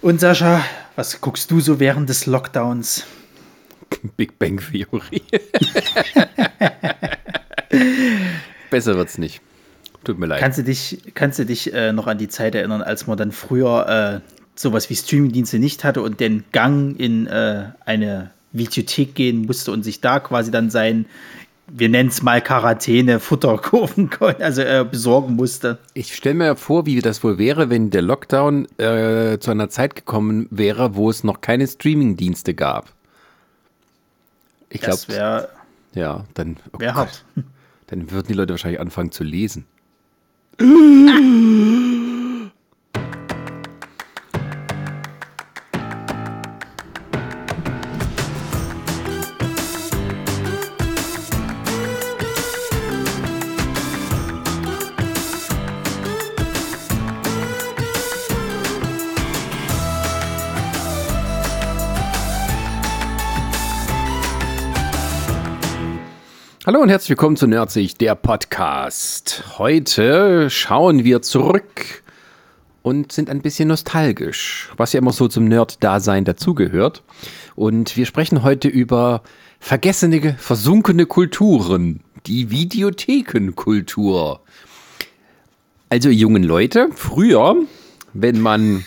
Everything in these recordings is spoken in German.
Und Sascha, was guckst du so während des Lockdowns? Big Bang Theory. Besser wird's nicht. Tut mir leid. Kannst du dich, kannst du dich äh, noch an die Zeit erinnern, als man dann früher äh, sowas wie Streamingdienste nicht hatte und den Gang in äh, eine Videothek gehen musste und sich da quasi dann sein, wir nennen es mal Quarantäne, Futter kaufen konnte, also äh, besorgen musste. Ich stelle mir vor, wie das wohl wäre, wenn der Lockdown äh, zu einer Zeit gekommen wäre, wo es noch keine Streamingdienste gab. Ich glaube, das wäre ja, dann, oh hart. dann würden die Leute wahrscheinlich anfangen zu lesen. Hallo und herzlich willkommen zu Nerdsich, der Podcast. Heute schauen wir zurück und sind ein bisschen nostalgisch, was ja immer so zum Nerd-Dasein dazugehört. Und wir sprechen heute über vergessene, versunkene Kulturen, die Videothekenkultur. Also jungen Leute, früher, wenn man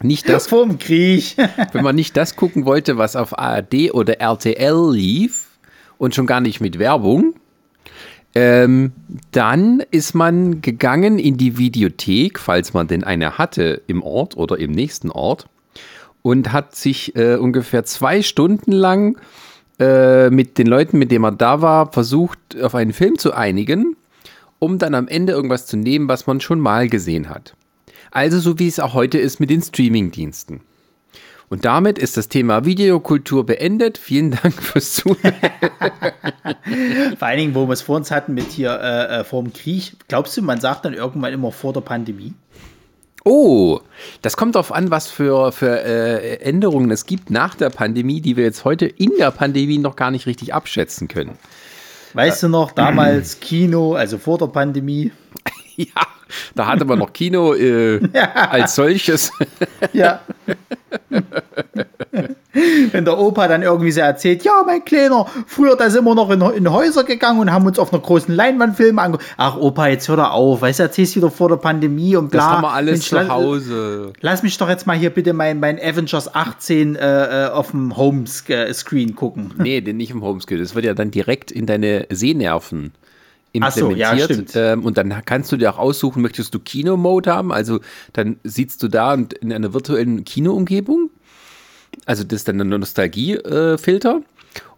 nicht das Krieg, wenn man nicht das gucken wollte, was auf ARD oder RTL lief, und schon gar nicht mit Werbung. Ähm, dann ist man gegangen in die Videothek, falls man denn eine hatte im Ort oder im nächsten Ort, und hat sich äh, ungefähr zwei Stunden lang äh, mit den Leuten, mit denen man da war, versucht, auf einen Film zu einigen, um dann am Ende irgendwas zu nehmen, was man schon mal gesehen hat. Also so wie es auch heute ist mit den Streaming-Diensten. Und damit ist das Thema Videokultur beendet. Vielen Dank fürs Zuhören. vor allen Dingen, wo wir es vor uns hatten mit hier äh, äh, vor dem Krieg. Glaubst du, man sagt dann irgendwann immer vor der Pandemie? Oh, das kommt darauf an, was für, für äh, Änderungen es gibt nach der Pandemie, die wir jetzt heute in der Pandemie noch gar nicht richtig abschätzen können. Weißt du noch, damals Kino, also vor der Pandemie? ja, da hatte man noch Kino äh, als solches. ja. Wenn der Opa dann irgendwie so erzählt, ja, mein Kleiner, früher da sind wir noch in, in Häuser gegangen und haben uns auf einer großen Leinwand Filme angeguckt. Ach, Opa, jetzt hör doch auf, weißt du, erzählst wieder vor der Pandemie und bla. Das haben wir alles Mensch, zu Hause. Lass mich doch jetzt mal hier bitte mein, mein Avengers 18 äh, äh, auf dem Homescreen gucken. Nee, den nicht im Homescreen. Das wird ja dann direkt in deine Sehnerven implementiert. So, ja, ähm, und dann kannst du dir auch aussuchen, möchtest du Kino-Mode haben? Also dann sitzt du da in einer virtuellen Kino-Umgebung. Also das ist dann ein Nostalgie-Filter. Äh,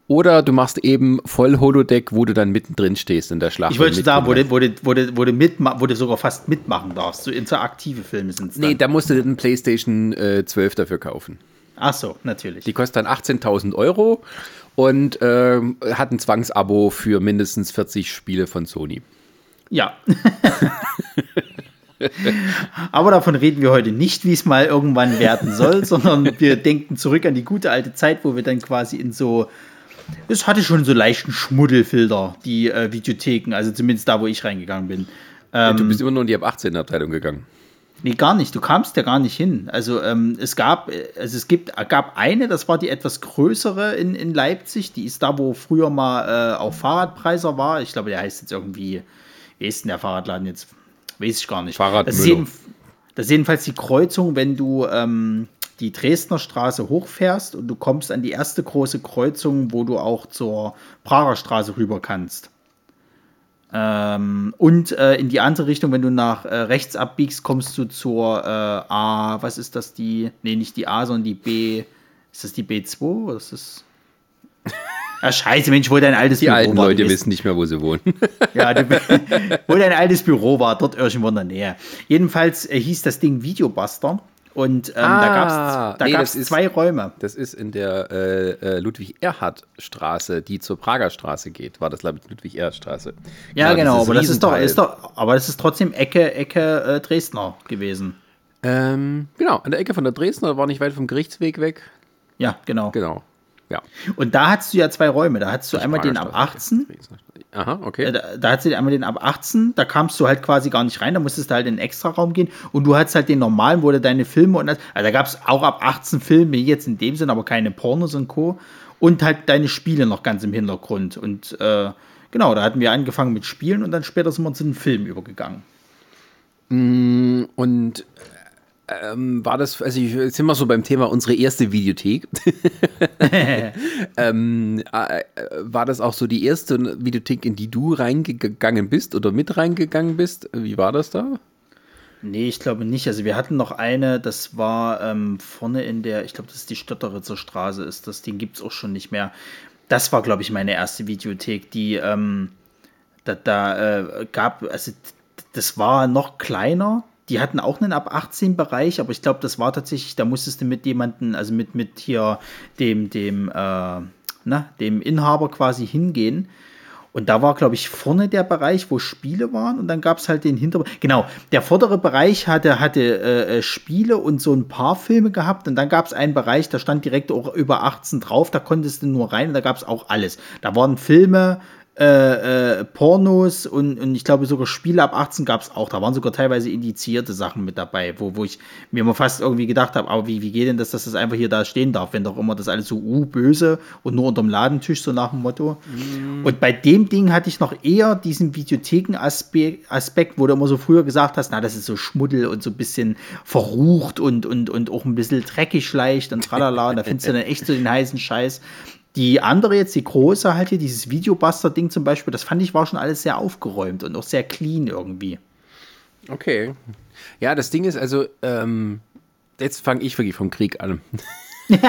oder du machst eben voll Holodeck, wo du dann mittendrin stehst in der Schlacht. Ich wollte sagen, wo du, wo, du, wo, du, wo, du wo du sogar fast mitmachen darfst. So interaktive Filme sind es. Nee, da musst du den PlayStation äh, 12 dafür kaufen. Ach so, natürlich. Die kostet dann 18.000 Euro und äh, hat ein Zwangsabo für mindestens 40 Spiele von Sony. Ja. Aber davon reden wir heute nicht, wie es mal irgendwann werden soll, sondern wir denken zurück an die gute alte Zeit, wo wir dann quasi in so. Es hatte schon so leichten Schmuddelfilter, die äh, Videotheken, also zumindest da, wo ich reingegangen bin. Ähm, du bist immer nur in die ab 18 Abteilung gegangen. Nee, gar nicht. Du kamst ja gar nicht hin. Also ähm, es gab, also es gibt, gab eine, das war die etwas größere in, in Leipzig. Die ist da, wo früher mal äh, auch Fahrradpreiser war. Ich glaube, der heißt jetzt irgendwie, wie ist denn der Fahrradladen jetzt? Weiß ich gar nicht. Fahrrad das, ist jeden, das ist jedenfalls die Kreuzung, wenn du ähm, die Dresdner Straße hochfährst und du kommst an die erste große Kreuzung, wo du auch zur Prager Straße rüber kannst. Ähm, und äh, in die andere Richtung, wenn du nach äh, rechts abbiegst, kommst du zur äh, A, was ist das, die, nee, nicht die A, sondern die B, ist das die B2 oder ist das... Ah, scheiße, Mensch, wo dein altes die Büro alten war. Leute wissen nicht mehr, wo sie wohnen. ja, du, wo dein altes Büro war, dort irgendwo in der Nähe. Jedenfalls äh, hieß das Ding Videobuster. Und ähm, ah, da gab es da nee, gab's zwei Räume. Das ist in der äh, äh, Ludwig-Erhard-Straße, die zur Prager Straße geht. War das, Ludwig-Erhard-Straße. Ja, genau, aber das, ist doch, ist doch, aber das ist trotzdem Ecke, Ecke äh, Dresdner gewesen. Ähm, genau, an der Ecke von der Dresdner, war nicht weit vom Gerichtsweg weg. Ja, genau. Genau. Ja. Und da hattest du ja zwei Räume. Da hattest du einmal den ab 18. Aha, okay. Äh, Da, da hat sie einmal den ab 18, da kamst du halt quasi gar nicht rein, da musstest du halt in den Extraraum gehen und du hattest halt den normalen, wo du deine Filme und das, also da gab es auch ab 18 Filme, jetzt in dem Sinn, aber keine Pornos und Co. Und halt deine Spiele noch ganz im Hintergrund. Und äh, genau, da hatten wir angefangen mit Spielen und dann später sind wir zu den Filmen übergegangen. Und ähm, war das, also ich, jetzt sind wir so beim Thema unsere erste Videothek. ähm, äh, äh, war das auch so die erste Videothek, in die du reingegangen bist oder mit reingegangen bist? Wie war das da? Nee, ich glaube nicht. Also wir hatten noch eine, das war ähm, vorne in der, ich glaube, das ist die Stötteritzer Straße, ist das, den gibt es auch schon nicht mehr. Das war, glaube ich, meine erste Videothek, die ähm, da, da äh, gab, also das war noch kleiner. Die hatten auch einen ab 18 Bereich, aber ich glaube, das war tatsächlich, da musstest du mit jemandem, also mit, mit hier dem, dem, äh, na, dem Inhaber quasi hingehen. Und da war, glaube ich, vorne der Bereich, wo Spiele waren. Und dann gab es halt den Hinterbereich. Genau, der vordere Bereich hatte, hatte äh, äh, Spiele und so ein paar Filme gehabt. Und dann gab es einen Bereich, da stand direkt auch über 18 drauf. Da konntest du nur rein und da gab es auch alles. Da waren Filme, äh, äh, Pornos und, und ich glaube sogar Spiele ab 18 gab es auch. Da waren sogar teilweise indizierte Sachen mit dabei, wo, wo ich mir immer fast irgendwie gedacht habe, aber wie, wie geht denn das, dass das einfach hier da stehen darf, wenn doch immer das alles so uh, böse und nur unterm Ladentisch, so nach dem Motto. Und bei dem Ding hatte ich noch eher diesen Videotheken-Aspekt, Aspekt, wo du immer so früher gesagt hast, na, das ist so Schmuddel und so ein bisschen verrucht und, und, und auch ein bisschen dreckig leicht und tralala. Und da findest du dann echt so den heißen Scheiß. Die andere jetzt, die große halt hier, dieses Videobuster-Ding zum Beispiel, das fand ich war schon alles sehr aufgeräumt und auch sehr clean irgendwie. Okay. Ja, das Ding ist also, ähm, jetzt fange ich wirklich vom Krieg an.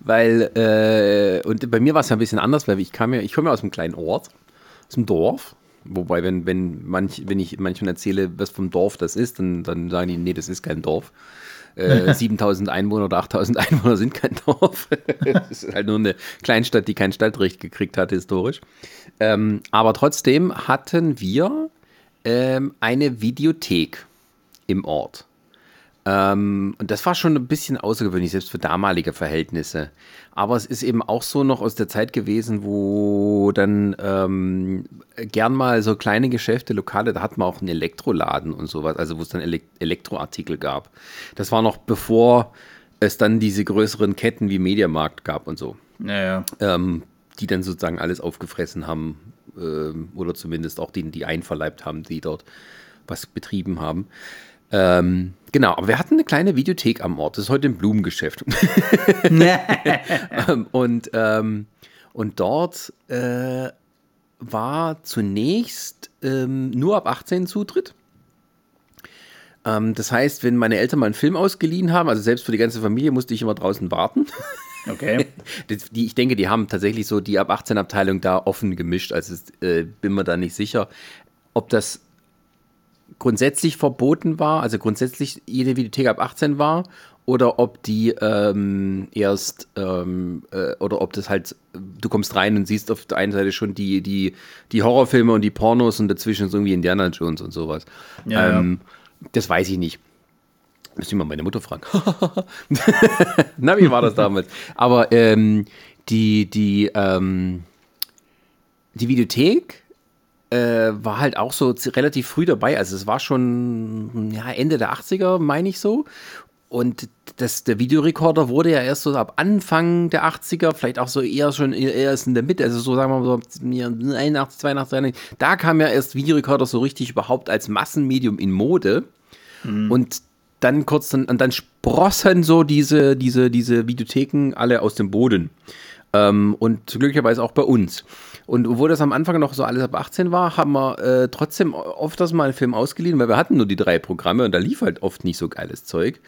weil, äh, und bei mir war es ja ein bisschen anders, weil ich kam ja, ich komme ja aus einem kleinen Ort, aus dem Dorf. Wobei, wenn, wenn, manch, wenn ich manchmal erzähle, was vom Dorf das ist, dann, dann sagen die, nee, das ist kein Dorf. Äh, 7000 Einwohner oder 8000 Einwohner sind kein Dorf. das ist halt nur eine Kleinstadt, die kein Stadtrecht gekriegt hat, historisch. Ähm, aber trotzdem hatten wir ähm, eine Videothek im Ort. Ähm, und das war schon ein bisschen außergewöhnlich, selbst für damalige Verhältnisse. Aber es ist eben auch so noch aus der Zeit gewesen, wo dann ähm, gern mal so kleine Geschäfte, Lokale, da hat man auch einen Elektroladen und sowas, also wo es dann Elek Elektroartikel gab. Das war noch bevor es dann diese größeren Ketten wie Mediamarkt gab und so Naja. ähm, die dann sozusagen alles aufgefressen haben ähm, oder zumindest auch die, die einverleibt haben, die dort was betrieben haben. Ähm, genau, aber wir hatten eine kleine Videothek am Ort. Das ist heute ein Blumengeschäft. Und, ähm, und dort äh, war zunächst ähm, nur ab 18 Zutritt. Ähm, das heißt, wenn meine Eltern mal einen Film ausgeliehen haben, also selbst für die ganze Familie, musste ich immer draußen warten. Okay. Das, die, ich denke, die haben tatsächlich so die ab 18 Abteilung da offen gemischt. Also äh, bin mir da nicht sicher, ob das grundsätzlich verboten war, also grundsätzlich jede Videothek ab 18 war, oder ob die ähm, erst ähm, äh, oder ob das halt, du kommst rein und siehst auf der einen Seite schon die, die, die Horrorfilme und die Pornos und dazwischen ist irgendwie Indiana Jones und sowas. Ja, ähm, Das weiß ich nicht. Müssen wir mal meine Mutter fragen. Na, wie war das damals? Aber ähm, die, die, ähm, die Videothek äh, war halt auch so relativ früh dabei. Also es war schon ja, Ende der 80er, meine ich so. Und das, der Videorekorder wurde ja erst so ab Anfang der 80er, vielleicht auch so eher schon eher erst in der Mitte, also so sagen wir mal so 81, 82, 81, da kam ja erst Videorekorder so richtig überhaupt als Massenmedium in Mode. Und dann kurz dann, und dann sprossen so diese, diese, diese Videotheken alle aus dem Boden. Ähm, und glücklicherweise auch bei uns. Und obwohl das am Anfang noch so alles ab 18 war, haben wir äh, trotzdem oft das mal einen Film ausgeliehen, weil wir hatten nur die drei Programme und da lief halt oft nicht so geiles Zeug.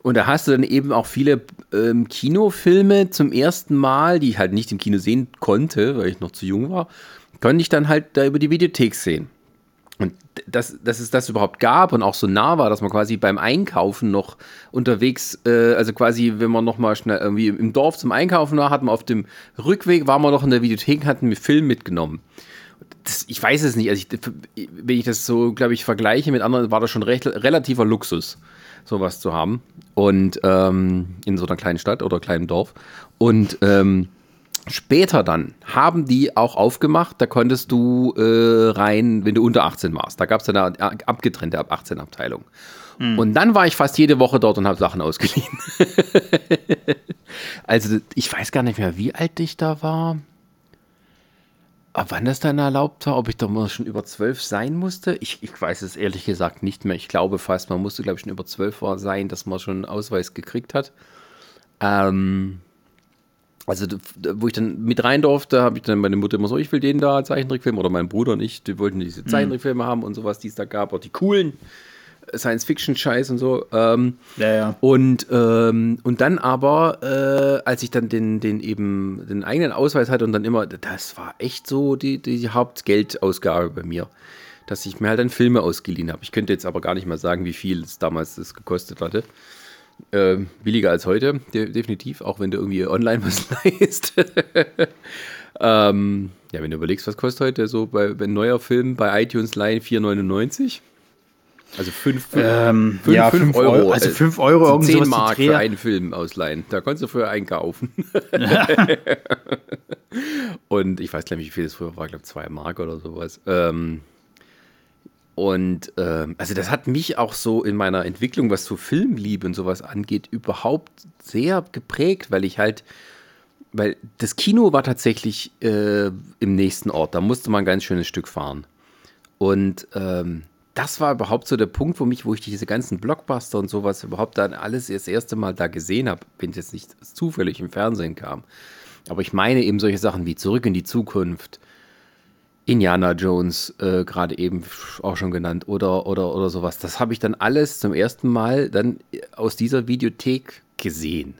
Und da hast du dann eben auch viele ähm, Kinofilme zum ersten Mal, die ich halt nicht im Kino sehen konnte, weil ich noch zu jung war, konnte ich dann halt da über die Videothek sehen. Und dass, dass es das überhaupt gab und auch so nah war, dass man quasi beim Einkaufen noch unterwegs, äh, also quasi, wenn man noch mal schnell irgendwie im Dorf zum Einkaufen war, hat man auf dem Rückweg, war man noch in der Videothek, hatten wir Film mitgenommen. Das, ich weiß es nicht, also ich, wenn ich das so, glaube ich, vergleiche mit anderen, war das schon recht, relativer Luxus, sowas zu haben. Und ähm, in so einer kleinen Stadt oder kleinen Dorf. Und ähm, Später dann haben die auch aufgemacht, da konntest du äh, rein, wenn du unter 18 warst. Da gab es eine abgetrennte ab 18 Abteilung. Mhm. Und dann war ich fast jede Woche dort und habe Sachen ausgeliehen. also ich weiß gar nicht mehr, wie alt ich da war. Ab wann das dann erlaubt war, ob ich da mal schon über zwölf sein musste, ich, ich weiß es ehrlich gesagt nicht mehr. Ich glaube fast, man musste, glaube ich, schon über zwölf sein, dass man schon einen Ausweis gekriegt hat. Ähm, also wo ich dann mit rein durfte, habe ich dann meine Mutter immer so, ich will den da Zeichentrickfilm oder mein Bruder und ich, die wollten diese mhm. Zeichentrickfilme mhm. haben und sowas, die es da gab, auch die coolen Science-Fiction-Scheiß und so. Ähm, ja, ja. Und, ähm, und dann aber, äh, als ich dann den, den eben den eigenen Ausweis hatte und dann immer, das war echt so die, die Hauptgeldausgabe bei mir, dass ich mir halt dann Filme ausgeliehen habe. Ich könnte jetzt aber gar nicht mal sagen, wie viel es damals das gekostet hatte. Äh, billiger als heute, de definitiv, auch wenn du irgendwie online was leist. ähm, ja, wenn du überlegst, was kostet heute so bei, bei neuer Film bei iTunes Line 4,99? Also 5 ähm, ja, fünf Euro. Euro. Also 5 Euro also 10 Mark für einen Film ausleihen. Da konntest du früher einkaufen. Und ich weiß gar nicht, wie viel das früher war. Ich glaube 2 Mark oder sowas. Ähm, und ähm, also das hat mich auch so in meiner Entwicklung, was so Filmliebe und sowas angeht, überhaupt sehr geprägt, weil ich halt, weil das Kino war tatsächlich äh, im nächsten Ort, da musste man ein ganz schönes Stück fahren. Und ähm, das war überhaupt so der Punkt, wo mich, wo ich diese ganzen Blockbuster und sowas überhaupt dann alles das erste Mal da gesehen habe, wenn es jetzt nicht zufällig im Fernsehen kam. Aber ich meine eben solche Sachen wie Zurück in die Zukunft, Indiana Jones äh, gerade eben auch schon genannt oder, oder, oder sowas. Das habe ich dann alles zum ersten Mal dann aus dieser Videothek gesehen.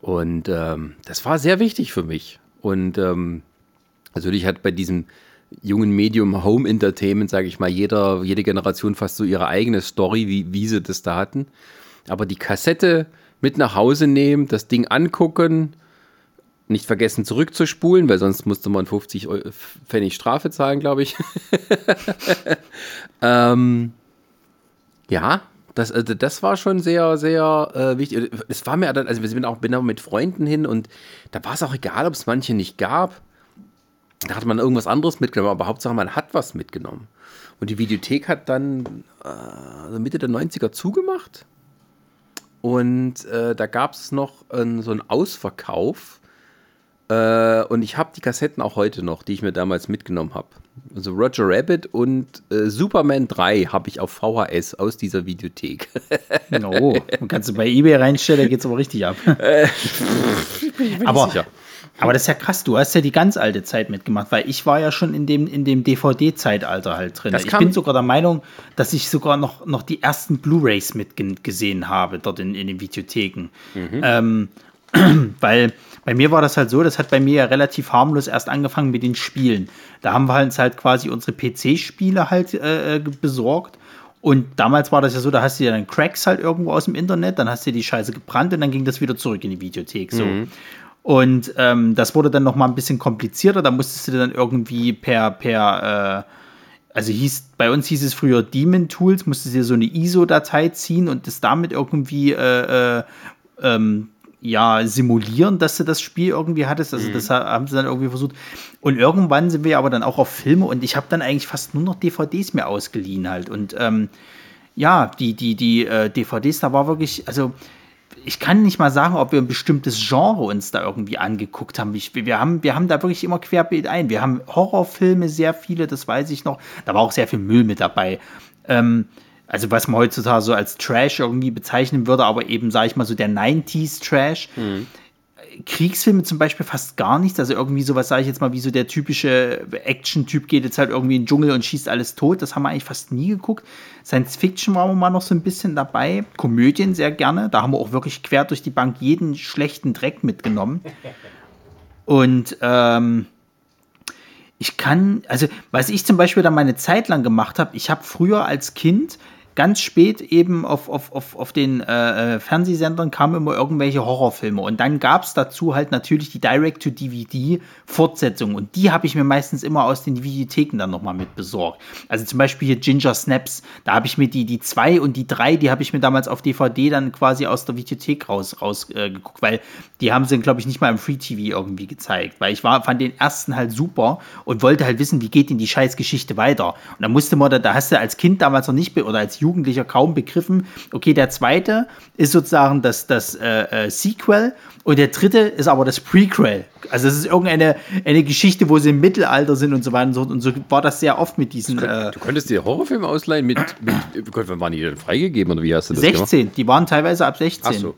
Und ähm, das war sehr wichtig für mich. Und ähm, natürlich hat bei diesem jungen Medium Home Entertainment, sage ich mal, jeder, jede Generation fast so ihre eigene Story, wie, wie sie das da hatten. Aber die Kassette mit nach Hause nehmen, das Ding angucken, nicht vergessen zurückzuspulen, weil sonst musste man 50 Pfennig Strafe zahlen, glaube ich. ähm, ja, das, also das war schon sehr, sehr äh, wichtig. Es war mir dann, also wir sind auch, bin auch mit Freunden hin und da war es auch egal, ob es manche nicht gab. Da hat man irgendwas anderes mitgenommen, aber Hauptsache man hat was mitgenommen. Und die Videothek hat dann äh, Mitte der 90er zugemacht. Und äh, da gab es noch äh, so einen Ausverkauf äh, und ich habe die Kassetten auch heute noch, die ich mir damals mitgenommen habe. Also Roger Rabbit und äh, Superman 3 habe ich auf VHS aus dieser Videothek. oh, kannst du bei eBay reinstellen, da geht es aber richtig ab. Äh, aber, aber das ist ja krass, du hast ja die ganz alte Zeit mitgemacht, weil ich war ja schon in dem, in dem DVD-Zeitalter halt drin. Ich bin sogar der Meinung, dass ich sogar noch, noch die ersten Blu-Rays mitgesehen habe dort in, in den Videotheken. Mhm. Ähm, weil bei mir war das halt so, das hat bei mir ja relativ harmlos erst angefangen mit den Spielen. Da haben wir uns halt quasi unsere PC-Spiele halt äh, äh, besorgt. Und damals war das ja so, da hast du ja dann Cracks halt irgendwo aus dem Internet, dann hast du die Scheiße gebrannt und dann ging das wieder zurück in die Videothek. So. Mhm. Und ähm, das wurde dann noch mal ein bisschen komplizierter. Da musstest du dann irgendwie per, per äh, also hieß, bei uns hieß es früher Demon Tools, musstest du dir so eine ISO-Datei ziehen und das damit irgendwie äh, äh, ähm, ja, simulieren, dass du das Spiel irgendwie hattest. Also, mhm. das haben sie dann irgendwie versucht. Und irgendwann sind wir aber dann auch auf Filme und ich habe dann eigentlich fast nur noch DVDs mir ausgeliehen halt. Und ähm, ja, die, die, die äh, DVDs, da war wirklich, also ich kann nicht mal sagen, ob wir ein bestimmtes Genre uns da irgendwie angeguckt haben. Ich, wir, haben wir haben da wirklich immer querbeet ein. Wir haben Horrorfilme, sehr viele, das weiß ich noch. Da war auch sehr viel Müll mit dabei. Ähm, also was man heutzutage so als Trash irgendwie bezeichnen würde, aber eben, sage ich mal, so der 90s Trash. Mhm. Kriegsfilme zum Beispiel fast gar nichts. Also irgendwie sowas, sage ich jetzt mal, wie so der typische Action-Typ geht jetzt halt irgendwie in den Dschungel und schießt alles tot. Das haben wir eigentlich fast nie geguckt. Science Fiction waren wir mal noch so ein bisschen dabei. Komödien sehr gerne. Da haben wir auch wirklich quer durch die Bank jeden schlechten Dreck mitgenommen. Und ähm, ich kann, also was ich zum Beispiel da meine Zeit lang gemacht habe, ich habe früher als Kind ganz spät eben auf, auf, auf, auf den äh, äh Fernsehsendern kamen immer irgendwelche Horrorfilme. Und dann gab es dazu halt natürlich die Direct-to-DVD-Fortsetzung. Und die habe ich mir meistens immer aus den Videotheken dann nochmal mit besorgt. Also zum Beispiel hier Ginger Snaps. Da habe ich mir die, die zwei und die drei, die habe ich mir damals auf DVD dann quasi aus der Videothek raus, raus äh, weil die haben sie, glaube ich, nicht mal im Free TV irgendwie gezeigt. Weil ich war, fand den ersten halt super und wollte halt wissen, wie geht denn die Scheißgeschichte weiter. Und da musste man, da, da hast du als Kind damals noch nicht oder als Jugendlicher kaum begriffen, okay, der zweite ist sozusagen das, das äh, äh, Sequel und der dritte ist aber das Prequel. Also es ist irgendeine eine Geschichte, wo sie im Mittelalter sind und so weiter und so. Und so war das sehr oft mit diesen. Du, könnt, äh, du konntest dir Horrorfilme ausleihen mit, mit wann waren die denn freigegeben oder wie hast du das 16, gemacht? die waren teilweise ab 16. Ach so.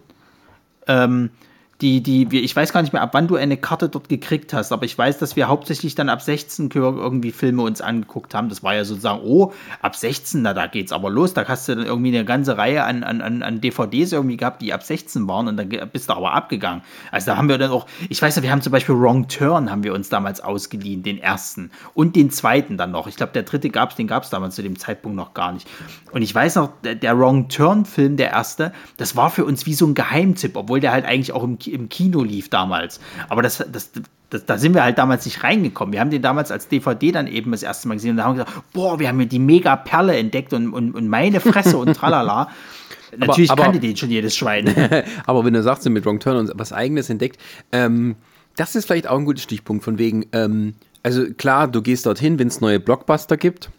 Ähm, die, die, ich weiß gar nicht mehr, ab wann du eine Karte dort gekriegt hast, aber ich weiß, dass wir hauptsächlich dann ab 16 irgendwie Filme uns angeguckt haben. Das war ja sozusagen, oh, ab 16, na, da geht's aber los. Da hast du dann irgendwie eine ganze Reihe an, an, an DVDs irgendwie gehabt, die ab 16 waren und dann bist du aber abgegangen. Also da haben wir dann auch, ich weiß ja, wir haben zum Beispiel Wrong Turn haben wir uns damals ausgeliehen, den ersten und den zweiten dann noch. Ich glaube, der dritte gab's, den gab's damals zu dem Zeitpunkt noch gar nicht. Und ich weiß noch, der, der Wrong Turn Film, der erste, das war für uns wie so ein Geheimtipp, obwohl der halt eigentlich auch im im Kino lief damals. Aber das, das, das, da sind wir halt damals nicht reingekommen. Wir haben den damals als DVD dann eben das erste Mal gesehen und da haben wir gesagt, boah, wir haben hier die mega Perle entdeckt und, und, und meine Fresse und tralala. Natürlich aber, kannte den schon jedes Schwein. aber wenn du sagst, mit Wrong Turn und was Eigenes entdeckt, ähm, das ist vielleicht auch ein guter Stichpunkt von wegen, ähm, also klar, du gehst dorthin, wenn es neue Blockbuster gibt,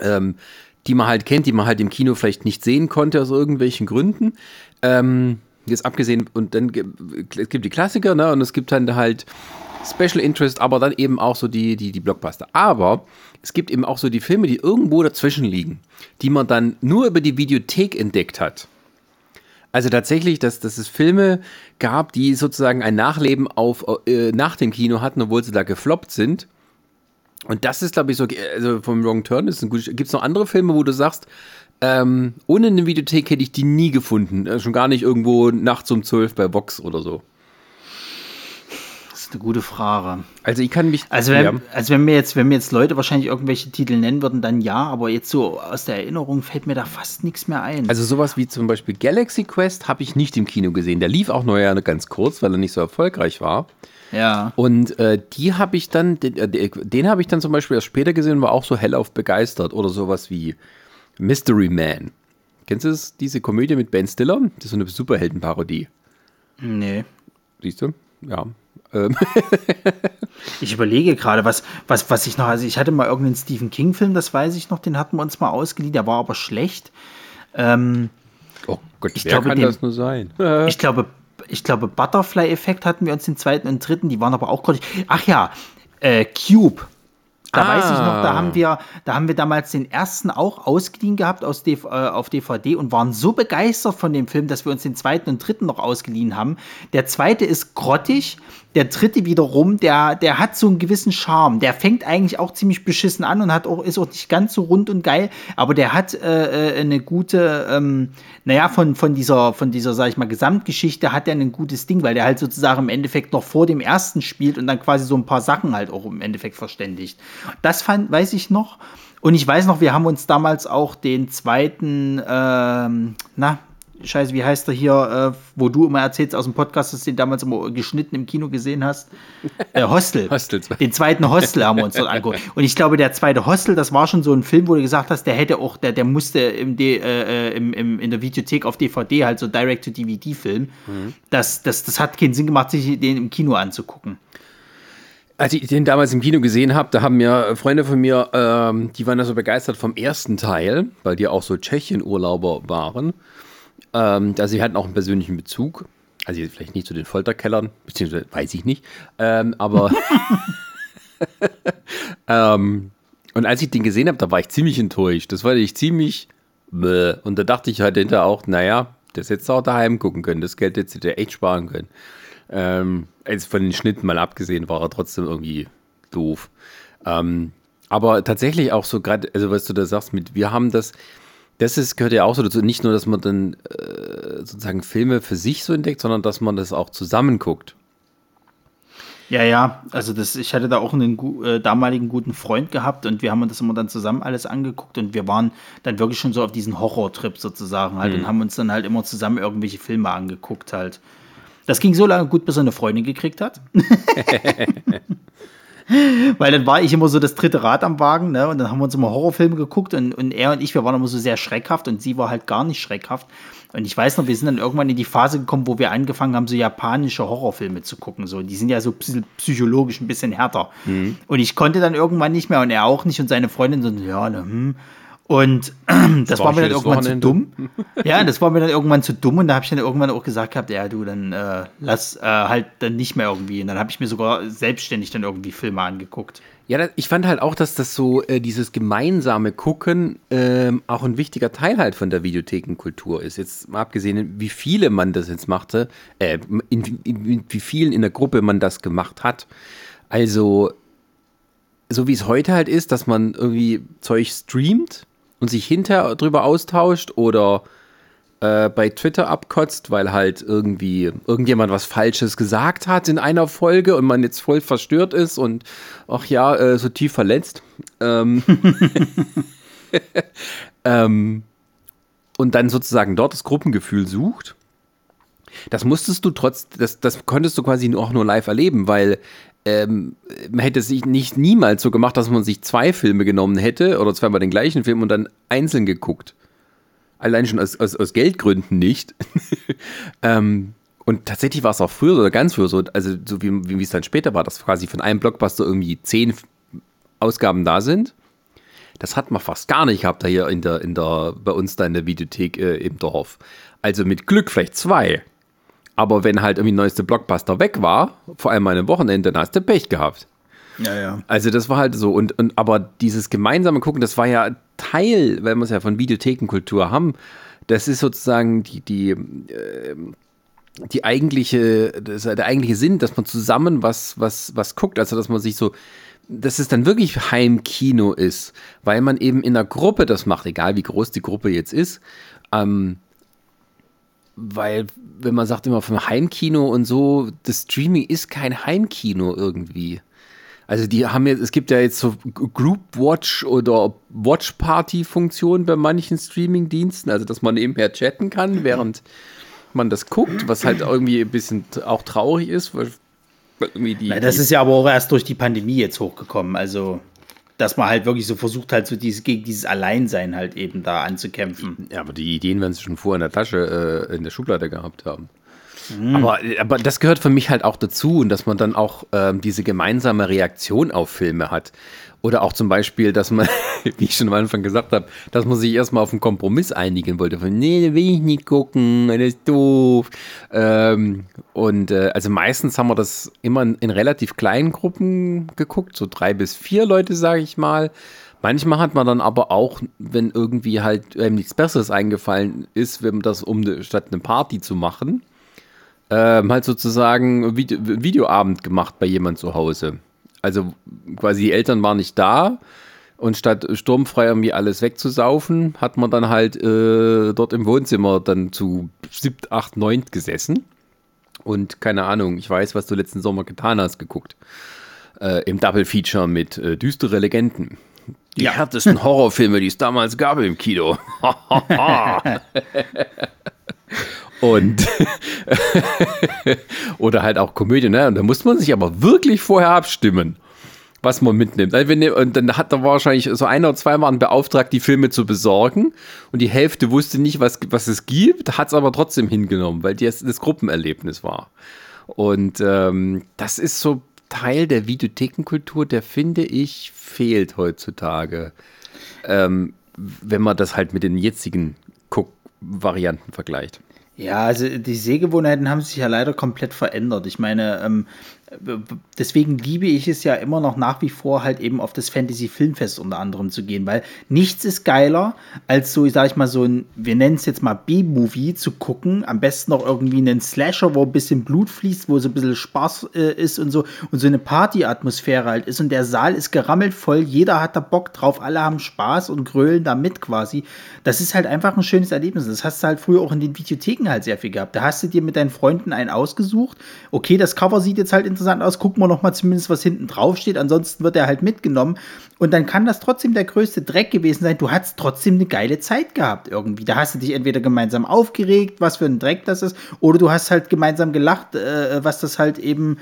ähm, die man halt kennt, die man halt im Kino vielleicht nicht sehen konnte aus irgendwelchen Gründen. Ähm, Jetzt abgesehen, und dann es gibt die Klassiker, ne? Und es gibt dann halt Special Interest, aber dann eben auch so die, die, die Blockbuster. Aber es gibt eben auch so die Filme, die irgendwo dazwischen liegen, die man dann nur über die Videothek entdeckt hat. Also tatsächlich, dass, dass es Filme gab, die sozusagen ein Nachleben auf, äh, nach dem Kino hatten, obwohl sie da gefloppt sind. Und das ist, glaube ich, so, also vom Wrong Turn ist ein gutes. Gibt es noch andere Filme, wo du sagst, ähm, ohne eine Videothek hätte ich die nie gefunden. Also schon gar nicht irgendwo nachts um 12 bei Vox oder so. Das ist eine gute Frage. Also ich kann mich. Also wenn, ja. also wenn mir jetzt, wenn mir jetzt Leute wahrscheinlich irgendwelche Titel nennen würden, dann ja, aber jetzt so aus der Erinnerung fällt mir da fast nichts mehr ein. Also sowas wie zum Beispiel Galaxy Quest habe ich nicht im Kino gesehen. Der lief auch nur ja ganz kurz, weil er nicht so erfolgreich war. Ja. Und äh, die habe ich dann, den, äh, den habe ich dann zum Beispiel erst später gesehen und war auch so hellauf begeistert. Oder sowas wie Mystery Man. Kennst du das, diese Komödie mit Ben Stiller? Das ist so eine Superheldenparodie. Nee. Siehst du? Ja. Ähm. ich überlege gerade, was, was, was ich noch, also ich hatte mal irgendeinen Stephen King-Film, das weiß ich noch, den hatten wir uns mal ausgeliehen, der war aber schlecht. Ähm, oh Gott, ich wer glaube, kann den, das nur sein? ich glaube, ich glaube, Butterfly-Effekt hatten wir uns den zweiten und dritten, die waren aber auch grottig. Ach ja, äh, Cube da ah. weiß ich noch, da haben ah. wir, da haben wir damals den ersten auch ausgeliehen gehabt aus DV, äh, auf DVD und waren so begeistert von dem Film, dass wir uns den zweiten und dritten noch ausgeliehen haben. Der zweite ist grottig, der dritte wiederum, der, der hat so einen gewissen Charme. Der fängt eigentlich auch ziemlich beschissen an und hat auch, ist auch nicht ganz so rund und geil, aber der hat äh, äh eine gute, ähm, naja, von, von dieser, von dieser, sag ich mal, Gesamtgeschichte hat er ein gutes Ding, weil der halt sozusagen im Endeffekt noch vor dem ersten spielt und dann quasi so ein paar Sachen halt auch im Endeffekt verständigt. Das fand, weiß ich noch. Und ich weiß noch, wir haben uns damals auch den zweiten, ähm, na, Scheiße, wie heißt er hier, äh, wo du immer erzählst aus dem Podcast, dass du den damals immer geschnitten im Kino gesehen hast? Äh, Hostel. Hostel. Den zweiten Hostel haben wir uns dort angeguckt. Und ich glaube, der zweite Hostel, das war schon so ein Film, wo du gesagt hast, der hätte auch, der, der musste im, äh, äh, im, im, in der Videothek auf DVD halt so Direct-to-DVD filmen. Mhm. Das, das, das hat keinen Sinn gemacht, sich den im Kino anzugucken. Als ich den damals im Kino gesehen habe, da haben mir Freunde von mir, ähm, die waren da so begeistert vom ersten Teil, weil die auch so Tschechien-Urlauber waren. Ähm, also sie hatten auch einen persönlichen Bezug. Also vielleicht nicht zu den Folterkellern, beziehungsweise weiß ich nicht. Ähm, aber ähm, und als ich den gesehen habe, da war ich ziemlich enttäuscht. Das war ich ziemlich bäh. und da dachte ich halt hinterher auch, naja, das hättest du auch daheim gucken können. Das Geld hättest du dir echt sparen können. Ähm, also von den Schnitten mal abgesehen, war er trotzdem irgendwie doof. Ähm, aber tatsächlich auch so gerade, also was du da sagst, mit wir haben das, das ist, gehört ja auch so dazu, nicht nur, dass man dann äh, sozusagen Filme für sich so entdeckt, sondern dass man das auch zusammen guckt. Ja, ja, also das, ich hatte da auch einen äh, damaligen guten Freund gehabt und wir haben uns das immer dann zusammen alles angeguckt und wir waren dann wirklich schon so auf diesen Horrortrip sozusagen halt mhm. und haben uns dann halt immer zusammen irgendwelche Filme angeguckt halt. Das ging so lange gut, bis er eine Freundin gekriegt hat. Weil dann war ich immer so das dritte Rad am Wagen, ne? Und dann haben wir uns immer Horrorfilme geguckt und, und er und ich, wir waren immer so sehr schreckhaft und sie war halt gar nicht schreckhaft. Und ich weiß noch, wir sind dann irgendwann in die Phase gekommen, wo wir angefangen haben, so japanische Horrorfilme zu gucken. So, die sind ja so psychologisch ein bisschen härter. Mhm. Und ich konnte dann irgendwann nicht mehr und er auch nicht und seine Freundin so, ja, ne, hm. Und das, das war, war mir dann irgendwann Wochenende. zu dumm. Ja, das war mir dann irgendwann zu dumm und da habe ich dann irgendwann auch gesagt gehabt, ja, du, dann äh, lass äh, halt dann nicht mehr irgendwie. Und dann habe ich mir sogar selbstständig dann irgendwie Filme angeguckt. Ja, ich fand halt auch, dass das so äh, dieses gemeinsame Gucken ähm, auch ein wichtiger Teil halt von der Videothekenkultur ist. Jetzt mal abgesehen, wie viele man das jetzt machte, äh, in, in, in, wie vielen in der Gruppe man das gemacht hat. Also, so wie es heute halt ist, dass man irgendwie Zeug streamt und sich hinterher drüber austauscht oder äh, bei Twitter abkotzt, weil halt irgendwie irgendjemand was Falsches gesagt hat in einer Folge und man jetzt voll verstört ist und ach ja, äh, so tief verletzt. Ähm, ähm, und dann sozusagen dort das Gruppengefühl sucht. Das musstest du trotz, das, das konntest du quasi auch nur live erleben, weil ähm, man hätte es sich nicht niemals so gemacht, dass man sich zwei Filme genommen hätte oder zweimal den gleichen Film und dann einzeln geguckt. Allein schon aus, aus, aus Geldgründen nicht. ähm, und tatsächlich war es auch früher oder ganz früher so, also so wie, wie es dann später war, dass quasi von einem Blockbuster irgendwie zehn Ausgaben da sind. Das hat man fast gar nicht gehabt da hier in der, in der, bei uns da in der Videothek äh, im Dorf. Also mit Glück vielleicht zwei. Aber wenn halt irgendwie neueste Blockbuster weg war, vor allem an einem Wochenende, dann hast du Pech gehabt. Ja, ja. Also das war halt so. Und, und aber dieses gemeinsame Gucken, das war ja Teil, weil wir es ja von Videothekenkultur haben, das ist sozusagen die, die, äh, die eigentliche, der eigentliche Sinn, dass man zusammen was, was, was guckt, also dass man sich so, dass es dann wirklich Heimkino ist, weil man eben in einer Gruppe das macht, egal wie groß die Gruppe jetzt ist. Ähm, weil, wenn man sagt immer vom Heimkino und so, das Streaming ist kein Heimkino irgendwie. Also die haben jetzt, es gibt ja jetzt so Group Watch oder Watch Party Funktionen bei manchen Streaming-Diensten, also dass man eben mehr chatten kann, während man das guckt, was halt irgendwie ein bisschen auch traurig ist, weil irgendwie die. Na, das ist ja aber auch erst durch die Pandemie jetzt hochgekommen, also dass man halt wirklich so versucht, halt so dieses, gegen dieses Alleinsein halt eben da anzukämpfen. Ja, aber die Ideen werden sie schon vorher in der Tasche, äh, in der Schublade gehabt haben. Mhm. Aber, aber das gehört für mich halt auch dazu und dass man dann auch ähm, diese gemeinsame Reaktion auf Filme hat. Oder auch zum Beispiel, dass man, wie ich schon am Anfang gesagt habe, dass man sich erstmal auf einen Kompromiss einigen wollte. Von, nee, da will ich nicht gucken, das ist doof. Ähm, und äh, also meistens haben wir das immer in, in relativ kleinen Gruppen geguckt, so drei bis vier Leute, sage ich mal. Manchmal hat man dann aber auch, wenn irgendwie halt einem nichts Besseres eingefallen ist, wenn man das, um statt eine Party zu machen, ähm, halt sozusagen Video Videoabend gemacht bei jemand zu Hause. Also quasi die Eltern waren nicht da und statt sturmfrei irgendwie alles wegzusaufen, hat man dann halt äh, dort im Wohnzimmer dann zu 7, 8, 9 gesessen. Und keine Ahnung, ich weiß, was du letzten Sommer getan hast, geguckt. Äh, Im Double Feature mit äh, Düstere Legenden. Die ja. härtesten Horrorfilme, die es damals gab im Kino. Und oder halt auch Komödie, ne? Und da muss man sich aber wirklich vorher abstimmen, was man mitnimmt. Also und dann hat er wahrscheinlich so ein oder zwei waren beauftragt, die Filme zu besorgen. Und die Hälfte wusste nicht, was, was es gibt, hat es aber trotzdem hingenommen, weil das, das Gruppenerlebnis war. Und ähm, das ist so Teil der Videothekenkultur, der finde ich fehlt heutzutage. Ähm, wenn man das halt mit den jetzigen Varianten vergleicht. Ja, also die Sehgewohnheiten haben sich ja leider komplett verändert. Ich meine, ähm, deswegen liebe ich es ja immer noch nach wie vor halt eben auf das Fantasy Filmfest unter anderem zu gehen, weil nichts ist geiler als so, ich sag ich mal so ein, wir nennen es jetzt mal B-Movie zu gucken, am besten noch irgendwie einen Slasher, wo ein bisschen Blut fließt, wo so ein bisschen Spaß äh, ist und so und so eine Party-Atmosphäre halt ist und der Saal ist gerammelt voll, jeder hat da Bock drauf, alle haben Spaß und grölen da mit quasi. Das ist halt einfach ein schönes Erlebnis. Das hast du halt früher auch in den Videotheken halt sehr viel gehabt. Da hast du dir mit deinen Freunden einen ausgesucht. Okay, das Cover sieht jetzt halt interessant aus. Gucken wir noch mal zumindest, was hinten drauf steht. Ansonsten wird er halt mitgenommen. Und dann kann das trotzdem der größte Dreck gewesen sein. Du hast trotzdem eine geile Zeit gehabt irgendwie. Da hast du dich entweder gemeinsam aufgeregt, was für ein Dreck das ist, oder du hast halt gemeinsam gelacht, äh, was das halt eben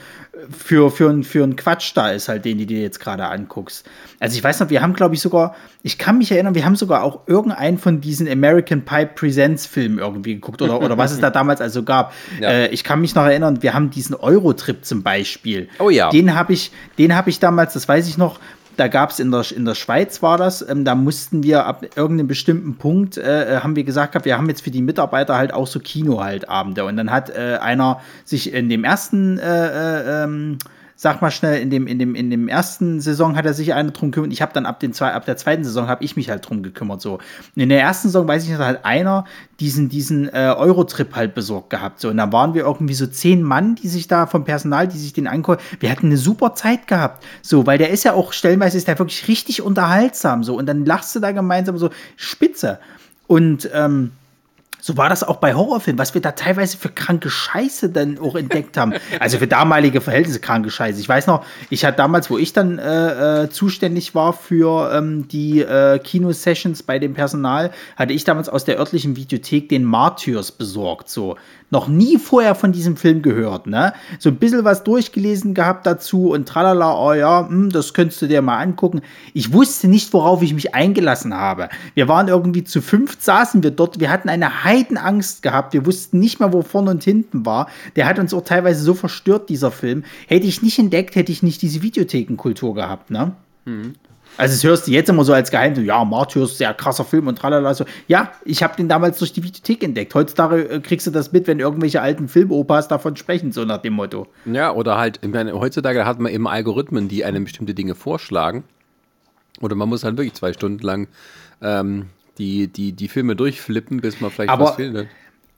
für, für, für ein Quatsch da ist, halt den, die dir jetzt gerade anguckst. Also ich weiß noch, wir haben, glaube ich, sogar, ich kann mich erinnern, wir haben sogar auch irgendeinen von diesen American Pie Presents Filmen irgendwie geguckt oder, oder was es da damals also gab. Ja. Äh, ich kann mich noch erinnern, wir haben diesen Eurotrip zum Beispiel. Oh ja. Den habe ich, den habe ich damals, das weiß ich noch, da gab es in der, in der Schweiz war das, ähm, da mussten wir ab irgendeinem bestimmten Punkt, äh, äh haben wir gesagt, wir haben jetzt für die Mitarbeiter halt auch so Kino halt Abende. Und dann hat äh, einer sich in dem ersten äh, äh ähm, sag mal schnell, in dem, in dem, in dem ersten Saison hat er sich einer drum gekümmert. Ich habe dann ab, den zwei, ab der zweiten Saison habe ich mich halt drum gekümmert. So. In der ersten Saison weiß ich, dass halt einer diesen, diesen äh, Eurotrip halt besorgt gehabt. So. Und da waren wir irgendwie so zehn Mann, die sich da vom Personal, die sich den angucken. Wir hatten eine super Zeit gehabt. So, weil der ist ja auch, stellenweise ist der wirklich richtig unterhaltsam. So. Und dann lachst du da gemeinsam so spitze. Und ähm, so war das auch bei Horrorfilmen, was wir da teilweise für kranke Scheiße dann auch entdeckt haben. Also für damalige Verhältnisse kranke Scheiße. Ich weiß noch, ich hatte damals, wo ich dann äh, äh, zuständig war für ähm, die äh, Kino-Sessions bei dem Personal, hatte ich damals aus der örtlichen Videothek den Martyrs besorgt. So, noch nie vorher von diesem Film gehört, ne? So ein bisschen was durchgelesen gehabt dazu und tralala, oh ja, hm, das könntest du dir mal angucken. Ich wusste nicht, worauf ich mich eingelassen habe. Wir waren irgendwie zu fünft, saßen wir dort, wir hatten eine Heidenangst gehabt, wir wussten nicht mehr, wo vorne und hinten war. Der hat uns auch teilweise so verstört, dieser Film. Hätte ich nicht entdeckt, hätte ich nicht diese Videothekenkultur gehabt, ne? Mhm. Also das hörst du jetzt immer so als Geheimnis, ja, Martyrs, sehr krasser Film und tralala. So. Ja, ich habe den damals durch die Videothek entdeckt. Heutzutage äh, kriegst du das mit, wenn irgendwelche alten Filmopas davon sprechen, so nach dem Motto. Ja, oder halt, meine, heutzutage hat man eben Algorithmen, die einem bestimmte Dinge vorschlagen. Oder man muss halt wirklich zwei Stunden lang ähm, die, die, die Filme durchflippen, bis man vielleicht Aber was findet.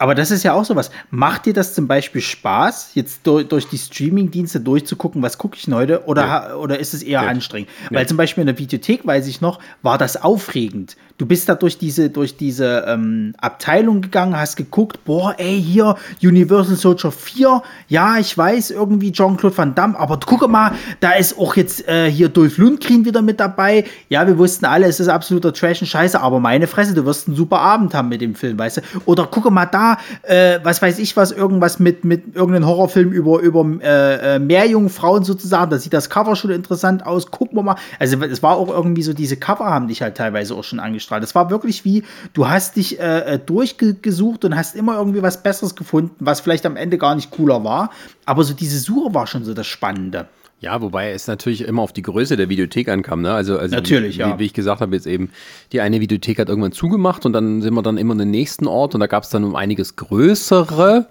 Aber das ist ja auch sowas. Macht dir das zum Beispiel Spaß, jetzt durch, durch die Streaming-Dienste durchzugucken, was gucke ich heute? Oder, ja. oder ist es eher ja. anstrengend? Ja. Weil zum Beispiel in der Videothek, weiß ich noch, war das aufregend. Du bist da durch diese, durch diese ähm, Abteilung gegangen, hast geguckt, boah, ey, hier Universal Soldier 4, ja, ich weiß, irgendwie Jean-Claude Van Damme, aber gucke mal, da ist auch jetzt äh, hier Dolph Lundgren wieder mit dabei. Ja, wir wussten alle, es ist absoluter Trash und Scheiße, aber meine Fresse, du wirst einen super Abend haben mit dem Film, weißt du? Oder gucke mal da, äh, was weiß ich was, irgendwas mit, mit irgendeinem Horrorfilm über, über äh, äh, Meerjungfrauen sozusagen, da sieht das Cover schon interessant aus, gucken wir mal. Also es war auch irgendwie so, diese Cover haben dich halt teilweise auch schon angestrahlt ausgestrahlt. Es war wirklich wie, du hast dich äh, äh, durchgesucht und hast immer irgendwie was Besseres gefunden, was vielleicht am Ende gar nicht cooler war. Aber so diese Suche war schon so das Spannende. Ja, wobei es natürlich immer auf die Größe der Videothek ankam. Ne? Also, also natürlich, wie, ja. Wie ich gesagt habe, jetzt eben, die eine Videothek hat irgendwann zugemacht und dann sind wir dann immer in den nächsten Ort und da gab es dann um einiges größere.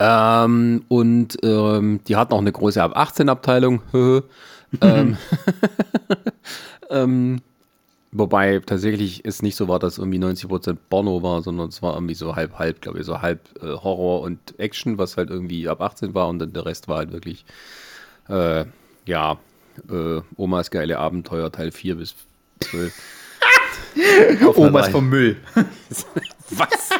Ähm, und ähm, die hatten auch eine große Ab 18 Abteilung. ähm, ähm, Wobei tatsächlich es nicht so war, dass irgendwie 90% Porno war, sondern es war irgendwie so halb, halb, glaube ich, so halb äh, Horror und Action, was halt irgendwie ab 18 war und dann der Rest war halt wirklich, äh, ja, äh, Omas geile Abenteuer Teil 4 bis 12. Omas vom Müll. was?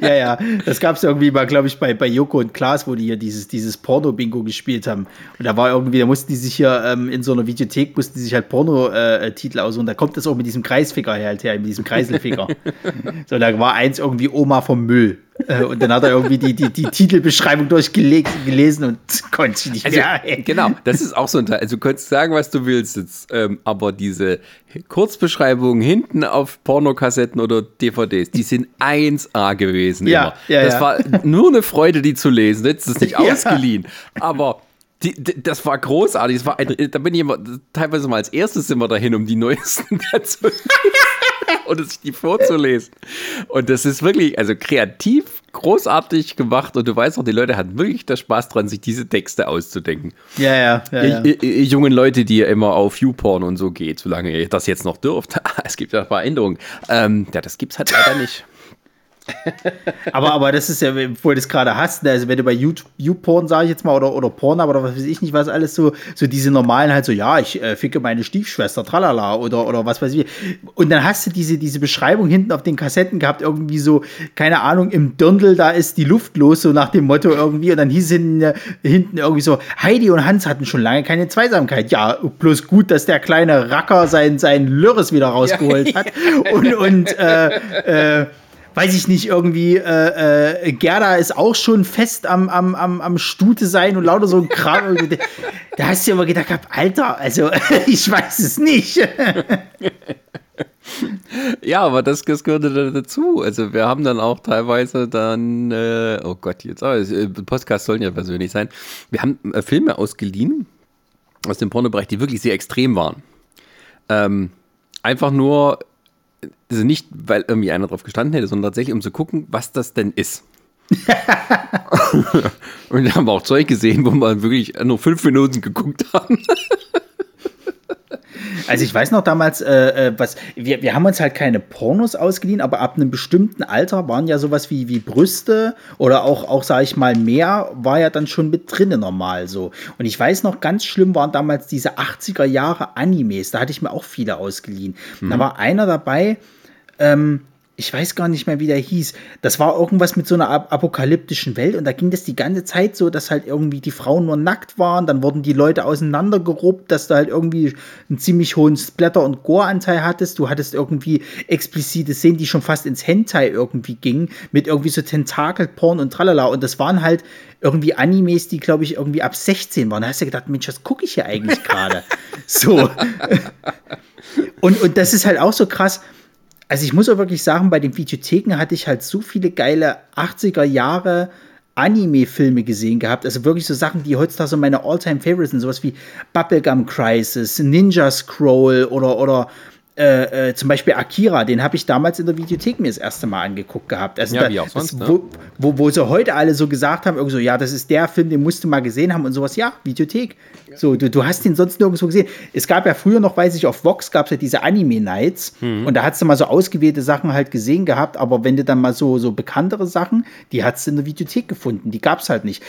Ja, ja. Das gab es irgendwie mal, glaube ich, bei, bei Joko und Klaas, wo die hier dieses, dieses Porno-Bingo gespielt haben. Und da war irgendwie, da mussten die sich hier ähm, in so einer Videothek, mussten die sich halt Porno-Titel äh, aussuchen. Da kommt das auch mit diesem Kreisficker halt her, mit diesem Kreiselficker. so, da war eins irgendwie Oma vom Müll. Äh, und dann hat er irgendwie die, die, die Titelbeschreibung durchgelesen und konnte nicht also, mehr. Genau, das ist auch so ein Teil. Also du könntest sagen, was du willst jetzt, ähm, aber diese Kurzbeschreibungen hinten auf Pornokassetten oder DVDs, die sind 1A gewesen. Ja, immer. ja Das ja. war nur eine Freude, die zu lesen. Jetzt ist es nicht ja. ausgeliehen. Aber die, die, das war großartig. Das war ein, da bin ich immer, teilweise mal als erstes immer dahin, um die neuesten dazu und sich die vorzulesen. Und das ist wirklich, also kreativ, großartig gemacht und du weißt auch, die Leute hatten wirklich da Spaß dran, sich diese Texte auszudenken. Ja, ja, ja. ja. Ich, ich, jungen Leute, die ja immer auf YouPorn und so geht, solange ihr das jetzt noch dürft. es gibt ja ein paar Änderungen. Ähm, ja, das gibt's halt leider nicht. Aber, aber das ist ja, wo du das gerade hast, ne? also wenn du bei YouPorn, sage ich jetzt mal, oder, oder Porn, oder was weiß ich nicht, was alles so, so diese normalen halt so, ja, ich äh, ficke meine Stiefschwester, tralala, oder, oder was weiß ich. Und dann hast du diese, diese Beschreibung hinten auf den Kassetten gehabt, irgendwie so, keine Ahnung, im Dirndl, da ist die Luft los, so nach dem Motto irgendwie, und dann hieß hinten, äh, hinten irgendwie so, Heidi und Hans hatten schon lange keine Zweisamkeit. Ja, bloß gut, dass der kleine Racker sein, sein Lörres wieder rausgeholt hat. Und, und äh, äh, weiß ich nicht, irgendwie, äh, äh, Gerda ist auch schon fest am, am, am, am Stute sein und lauter so ein Kram. da hast du aber gedacht, Alter, also ich weiß es nicht. ja, aber das, das gehörte dazu. Also wir haben dann auch teilweise dann, äh, oh Gott, jetzt, aber äh, Podcasts sollen ja persönlich sein. Wir haben äh, Filme ausgeliehen aus dem Pornobereich, die wirklich sehr extrem waren. Ähm, einfach nur also nicht, weil irgendwie einer drauf gestanden hätte, sondern tatsächlich, um zu gucken, was das denn ist. und da haben wir auch Zeug gesehen, wo wir wirklich nur fünf Minuten geguckt haben. Also ich weiß noch damals, äh, äh, was, wir, wir haben uns halt keine Pornos ausgeliehen, aber ab einem bestimmten Alter waren ja sowas wie, wie Brüste oder auch, auch sage ich mal, mehr war ja dann schon mit drinnen normal so. Und ich weiß noch, ganz schlimm waren damals diese 80er Jahre Animes, da hatte ich mir auch viele ausgeliehen. Mhm. Da war einer dabei, ähm, ich weiß gar nicht mehr, wie der hieß. Das war irgendwas mit so einer apokalyptischen Welt und da ging das die ganze Zeit so, dass halt irgendwie die Frauen nur nackt waren, dann wurden die Leute auseinandergeruppt, dass du halt irgendwie einen ziemlich hohen Splatter- und Gore-Anteil hattest. Du hattest irgendwie explizite Szenen, die schon fast ins Hentai irgendwie gingen, mit irgendwie so Tentakelporn und tralala. Und das waren halt irgendwie Animes, die, glaube ich, irgendwie ab 16 waren. Da hast du gedacht, Mensch, was gucke ich hier eigentlich gerade? so. und, und das ist halt auch so krass also ich muss auch wirklich sagen, bei den Videotheken hatte ich halt so viele geile 80er Jahre Anime-Filme gesehen gehabt. Also wirklich so Sachen, die heutzutage so meine All-Time-Favorites sind. Sowas wie Bubblegum Crisis, Ninja Scroll oder, oder äh, äh, zum Beispiel Akira, den habe ich damals in der Videothek mir das erste Mal angeguckt gehabt. Also ja, da, wie auch sonst, das, wo, ne? wo, wo sie heute alle so gesagt haben, irgendwie so, ja, das ist der Film, den musst du mal gesehen haben und sowas. Ja, Videothek. So, du, du hast den sonst nirgendwo gesehen. Es gab ja früher noch, weiß ich, auf Vox gab es ja diese Anime-Nights mhm. und da hast du mal so ausgewählte Sachen halt gesehen gehabt, aber wenn du dann mal so, so bekanntere Sachen, die hast du in der Videothek gefunden, die gab es halt nicht.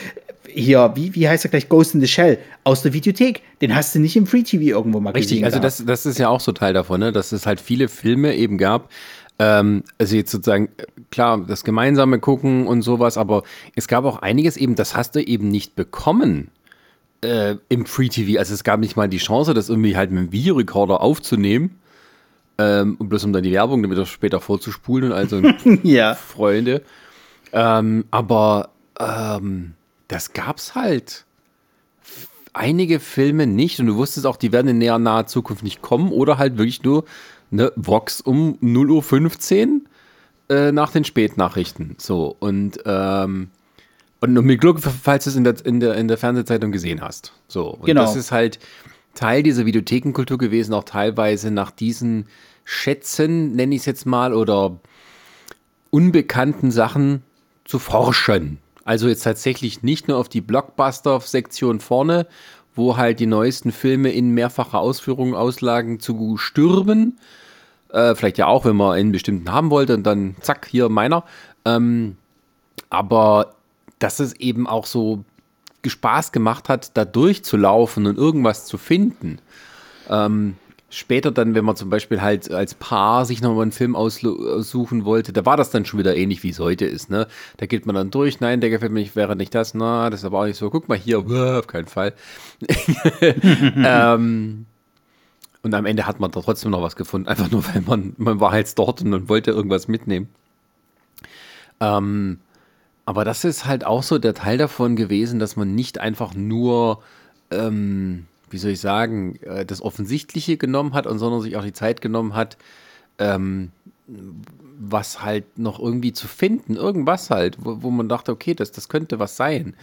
Hier, wie, wie heißt er gleich, Ghost in the Shell, aus der Videothek, den hast du nicht im Free TV irgendwo mal Richtig, gesehen. Richtig, also das, das ist ja auch so Teil davon, ne? dass es halt viele Filme eben gab, ähm, also jetzt sozusagen, klar, das gemeinsame Gucken und sowas, aber es gab auch einiges eben, das hast du eben nicht bekommen äh, im Free TV. Also es gab nicht mal die Chance, das irgendwie halt mit einem Videorekorder aufzunehmen. Ähm, bloß um dann die Werbung damit auch später vorzuspulen und also ja. Freunde. Ähm, aber ähm, das gab's halt einige Filme nicht und du wusstest auch, die werden in näher naher Zukunft nicht kommen oder halt wirklich nur ne, Vox um 0.15 Uhr äh, nach den Spätnachrichten. So, und, ähm, und mit Glück, falls du es in der, in, der, in der Fernsehzeitung gesehen hast. So, und genau. das ist halt Teil dieser Videothekenkultur gewesen, auch teilweise nach diesen Schätzen, nenne ich es jetzt mal, oder unbekannten Sachen zu forschen. Also jetzt tatsächlich nicht nur auf die Blockbuster-Sektion vorne, wo halt die neuesten Filme in mehrfacher Ausführung auslagen, zu stürmen. Äh, vielleicht ja auch, wenn man einen bestimmten haben wollte und dann zack, hier meiner. Ähm, aber dass es eben auch so Spaß gemacht hat, da durchzulaufen und irgendwas zu finden. Ähm, später dann, wenn man zum Beispiel halt als Paar sich nochmal einen Film aussuchen wollte, da war das dann schon wieder ähnlich, wie es heute ist. Ne? Da geht man dann durch, nein, der gefällt mir nicht, wäre nicht das, na, das ist aber auch nicht so. Guck mal hier, auf keinen Fall. ähm, und am Ende hat man da trotzdem noch was gefunden, einfach nur, weil man, man war jetzt dort und man wollte irgendwas mitnehmen. Ähm, aber das ist halt auch so der Teil davon gewesen, dass man nicht einfach nur ähm, wie soll ich sagen, äh, das Offensichtliche genommen hat und sondern sich auch die Zeit genommen hat, ähm, was halt noch irgendwie zu finden, irgendwas halt, wo, wo man dachte, okay, das, das könnte was sein.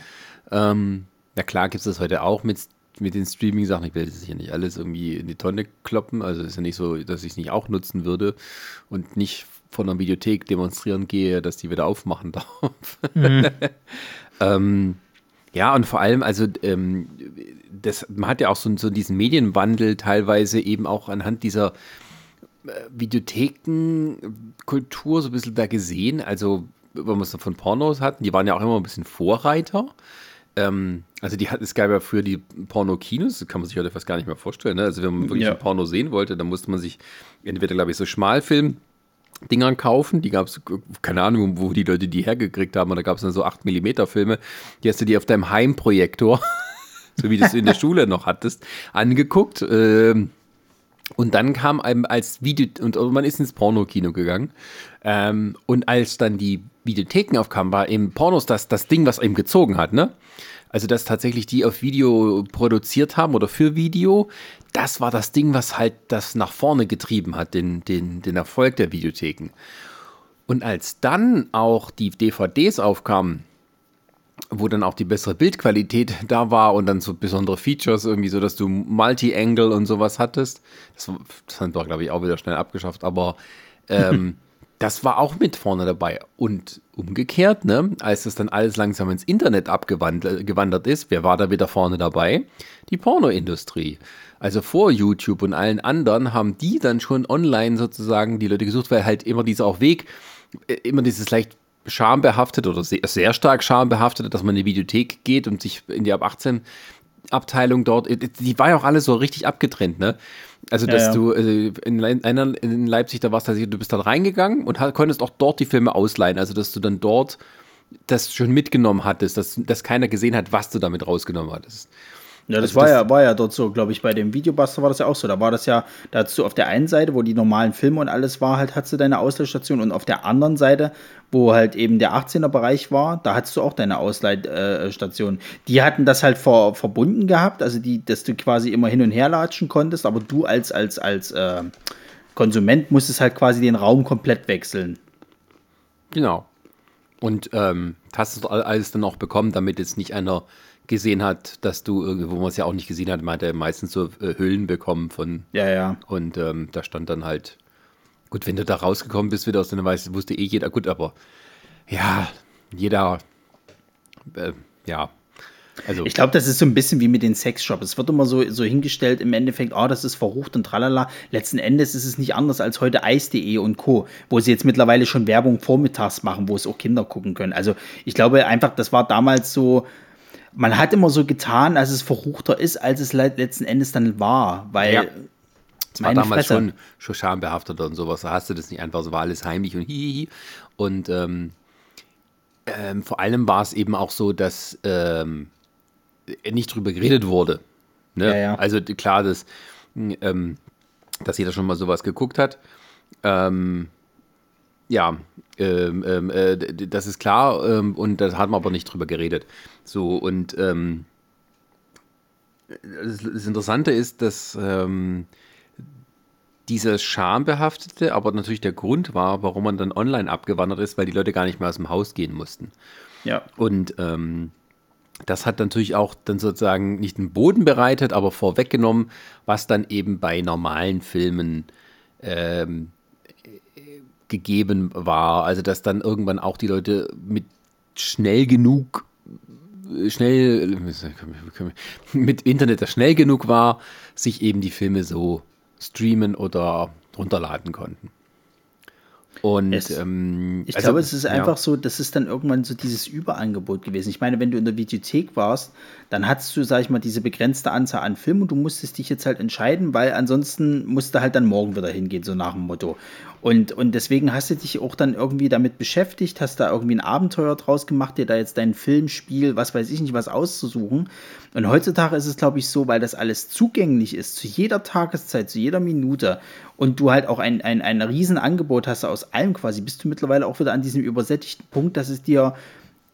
Ähm, na klar gibt es das heute auch mit, mit den Streaming-Sachen. Ich will das hier nicht alles irgendwie in die Tonne kloppen. Also ist ja nicht so, dass ich es nicht auch nutzen würde und nicht von einer Videothek demonstrieren gehe, dass die wieder aufmachen darf. Mhm. ähm, ja, und vor allem, also ähm, das, man hat ja auch so, so diesen Medienwandel teilweise eben auch anhand dieser Videothekenkultur so ein bisschen da gesehen. Also, wenn wir es von Pornos hatten, die waren ja auch immer ein bisschen Vorreiter. Ähm, also die hat, es gab ja früher die Porno-Kinos, das kann man sich heute fast gar nicht mehr vorstellen. Ne? Also wenn man wirklich ja. ein Porno sehen wollte, dann musste man sich entweder, glaube ich, so Schmalfilm Dingern kaufen. Die gab es, keine Ahnung, wo die Leute die hergekriegt haben. Und da gab es dann so 8 mm Filme. Die hast du dir auf deinem Heimprojektor, so wie du es in der Schule noch hattest, angeguckt. Ähm, und dann kam einem als Video, und man ist ins Pornokino gegangen. Ähm, und als dann die Videotheken aufkamen, war eben Pornos das, das Ding, was eben gezogen hat, ne? Also, dass tatsächlich die auf Video produziert haben oder für Video, das war das Ding, was halt das nach vorne getrieben hat, den, den, den Erfolg der Videotheken. Und als dann auch die DVDs aufkamen, wo dann auch die bessere Bildqualität da war und dann so besondere Features, irgendwie so, dass du Multi-Angle und sowas hattest. Das, das haben wir, glaube ich, auch wieder schnell abgeschafft, aber ähm, das war auch mit vorne dabei. Und umgekehrt, ne, als das dann alles langsam ins Internet abgewandert ist, wer war da wieder vorne dabei? Die Pornoindustrie. Also vor YouTube und allen anderen haben die dann schon online sozusagen die Leute gesucht, weil halt immer dieser auch Weg, äh, immer dieses leicht schambehaftet oder sehr, sehr stark schambehaftet, dass man in die Videothek geht und sich in die ab 18 Abteilung dort, äh, die war ja auch alles so richtig abgetrennt, ne? Also, dass ja, ja. du äh, in, einer, in Leipzig, da warst du, du bist dann reingegangen und konntest auch dort die Filme ausleihen. Also, dass du dann dort das schon mitgenommen hattest, dass, dass keiner gesehen hat, was du damit rausgenommen hattest. Ja, das, also war, das ja, war ja dort so, glaube ich, bei dem Videobuster war das ja auch so. Da war das ja, da hattest du auf der einen Seite, wo die normalen Filme und alles war, halt hattest du deine Ausleihstation und auf der anderen Seite, wo halt eben der 18er-Bereich war, da hattest du auch deine Ausleihstation. Die hatten das halt ver, verbunden gehabt, also die, dass du quasi immer hin und her latschen konntest, aber du als, als, als äh, Konsument musstest halt quasi den Raum komplett wechseln. Genau. Und ähm, hast du alles dann auch bekommen, damit jetzt nicht einer gesehen hat, dass du irgendwo, wo man es ja auch nicht gesehen hat, meinte er meistens so äh, Hüllen bekommen von. Ja, ja. Und ähm, da stand dann halt, gut, wenn du da rausgekommen bist wieder aus deiner Weiß, wusste eh jeder, gut, aber ja, jeder, äh, ja. Also. Ich glaube, das ist so ein bisschen wie mit den Sexshops. Es wird immer so, so hingestellt, im Endeffekt, oh, das ist verrucht und tralala. Letzten Endes ist es nicht anders als heute Eis.de und Co., wo sie jetzt mittlerweile schon Werbung vormittags machen, wo es auch Kinder gucken können. Also ich glaube einfach, das war damals so, man hat immer so getan, als es verruchter ist, als es letzten Endes dann war, weil. Ja. Es war damals Fresse. schon, schon schambehaftet und sowas. Da hast du das nicht einfach, so war alles heimlich und hihihi. Und ähm, ähm, vor allem war es eben auch so, dass ähm, nicht drüber geredet wurde. Ne? Ja, ja. Also klar, dass, ähm, dass jeder schon mal sowas geguckt hat. Ähm, ja, ähm, ähm, äh, das ist klar ähm, und da hat man aber nicht drüber geredet. So und ähm, das, das, Interessante ist, dass ähm, dieses Schambehaftete aber natürlich der Grund war, warum man dann online abgewandert ist, weil die Leute gar nicht mehr aus dem Haus gehen mussten. Ja. Und das hat natürlich auch dann sozusagen nicht den Boden bereitet, aber vorweggenommen, was dann eben bei normalen Filmen ähm, gegeben war. Also dass dann irgendwann auch die Leute mit schnell genug schnell mit Internet, das schnell genug war, sich eben die Filme so streamen oder runterladen konnten. Und es, ähm, ich also, glaube, es ist einfach so, das ist dann irgendwann so dieses Überangebot gewesen. Ich meine, wenn du in der Videothek warst, dann hattest du, sag ich mal, diese begrenzte Anzahl an Filmen und du musstest dich jetzt halt entscheiden, weil ansonsten musst du halt dann morgen wieder hingehen, so nach dem Motto. Und, und deswegen hast du dich auch dann irgendwie damit beschäftigt, hast da irgendwie ein Abenteuer draus gemacht, dir da jetzt dein Filmspiel, was weiß ich nicht, was auszusuchen. Und heutzutage ist es, glaube ich, so, weil das alles zugänglich ist, zu jeder Tageszeit, zu jeder Minute und du halt auch ein, ein, ein Riesenangebot hast aus allem quasi, bist du mittlerweile auch wieder an diesem übersättigten Punkt, dass es dir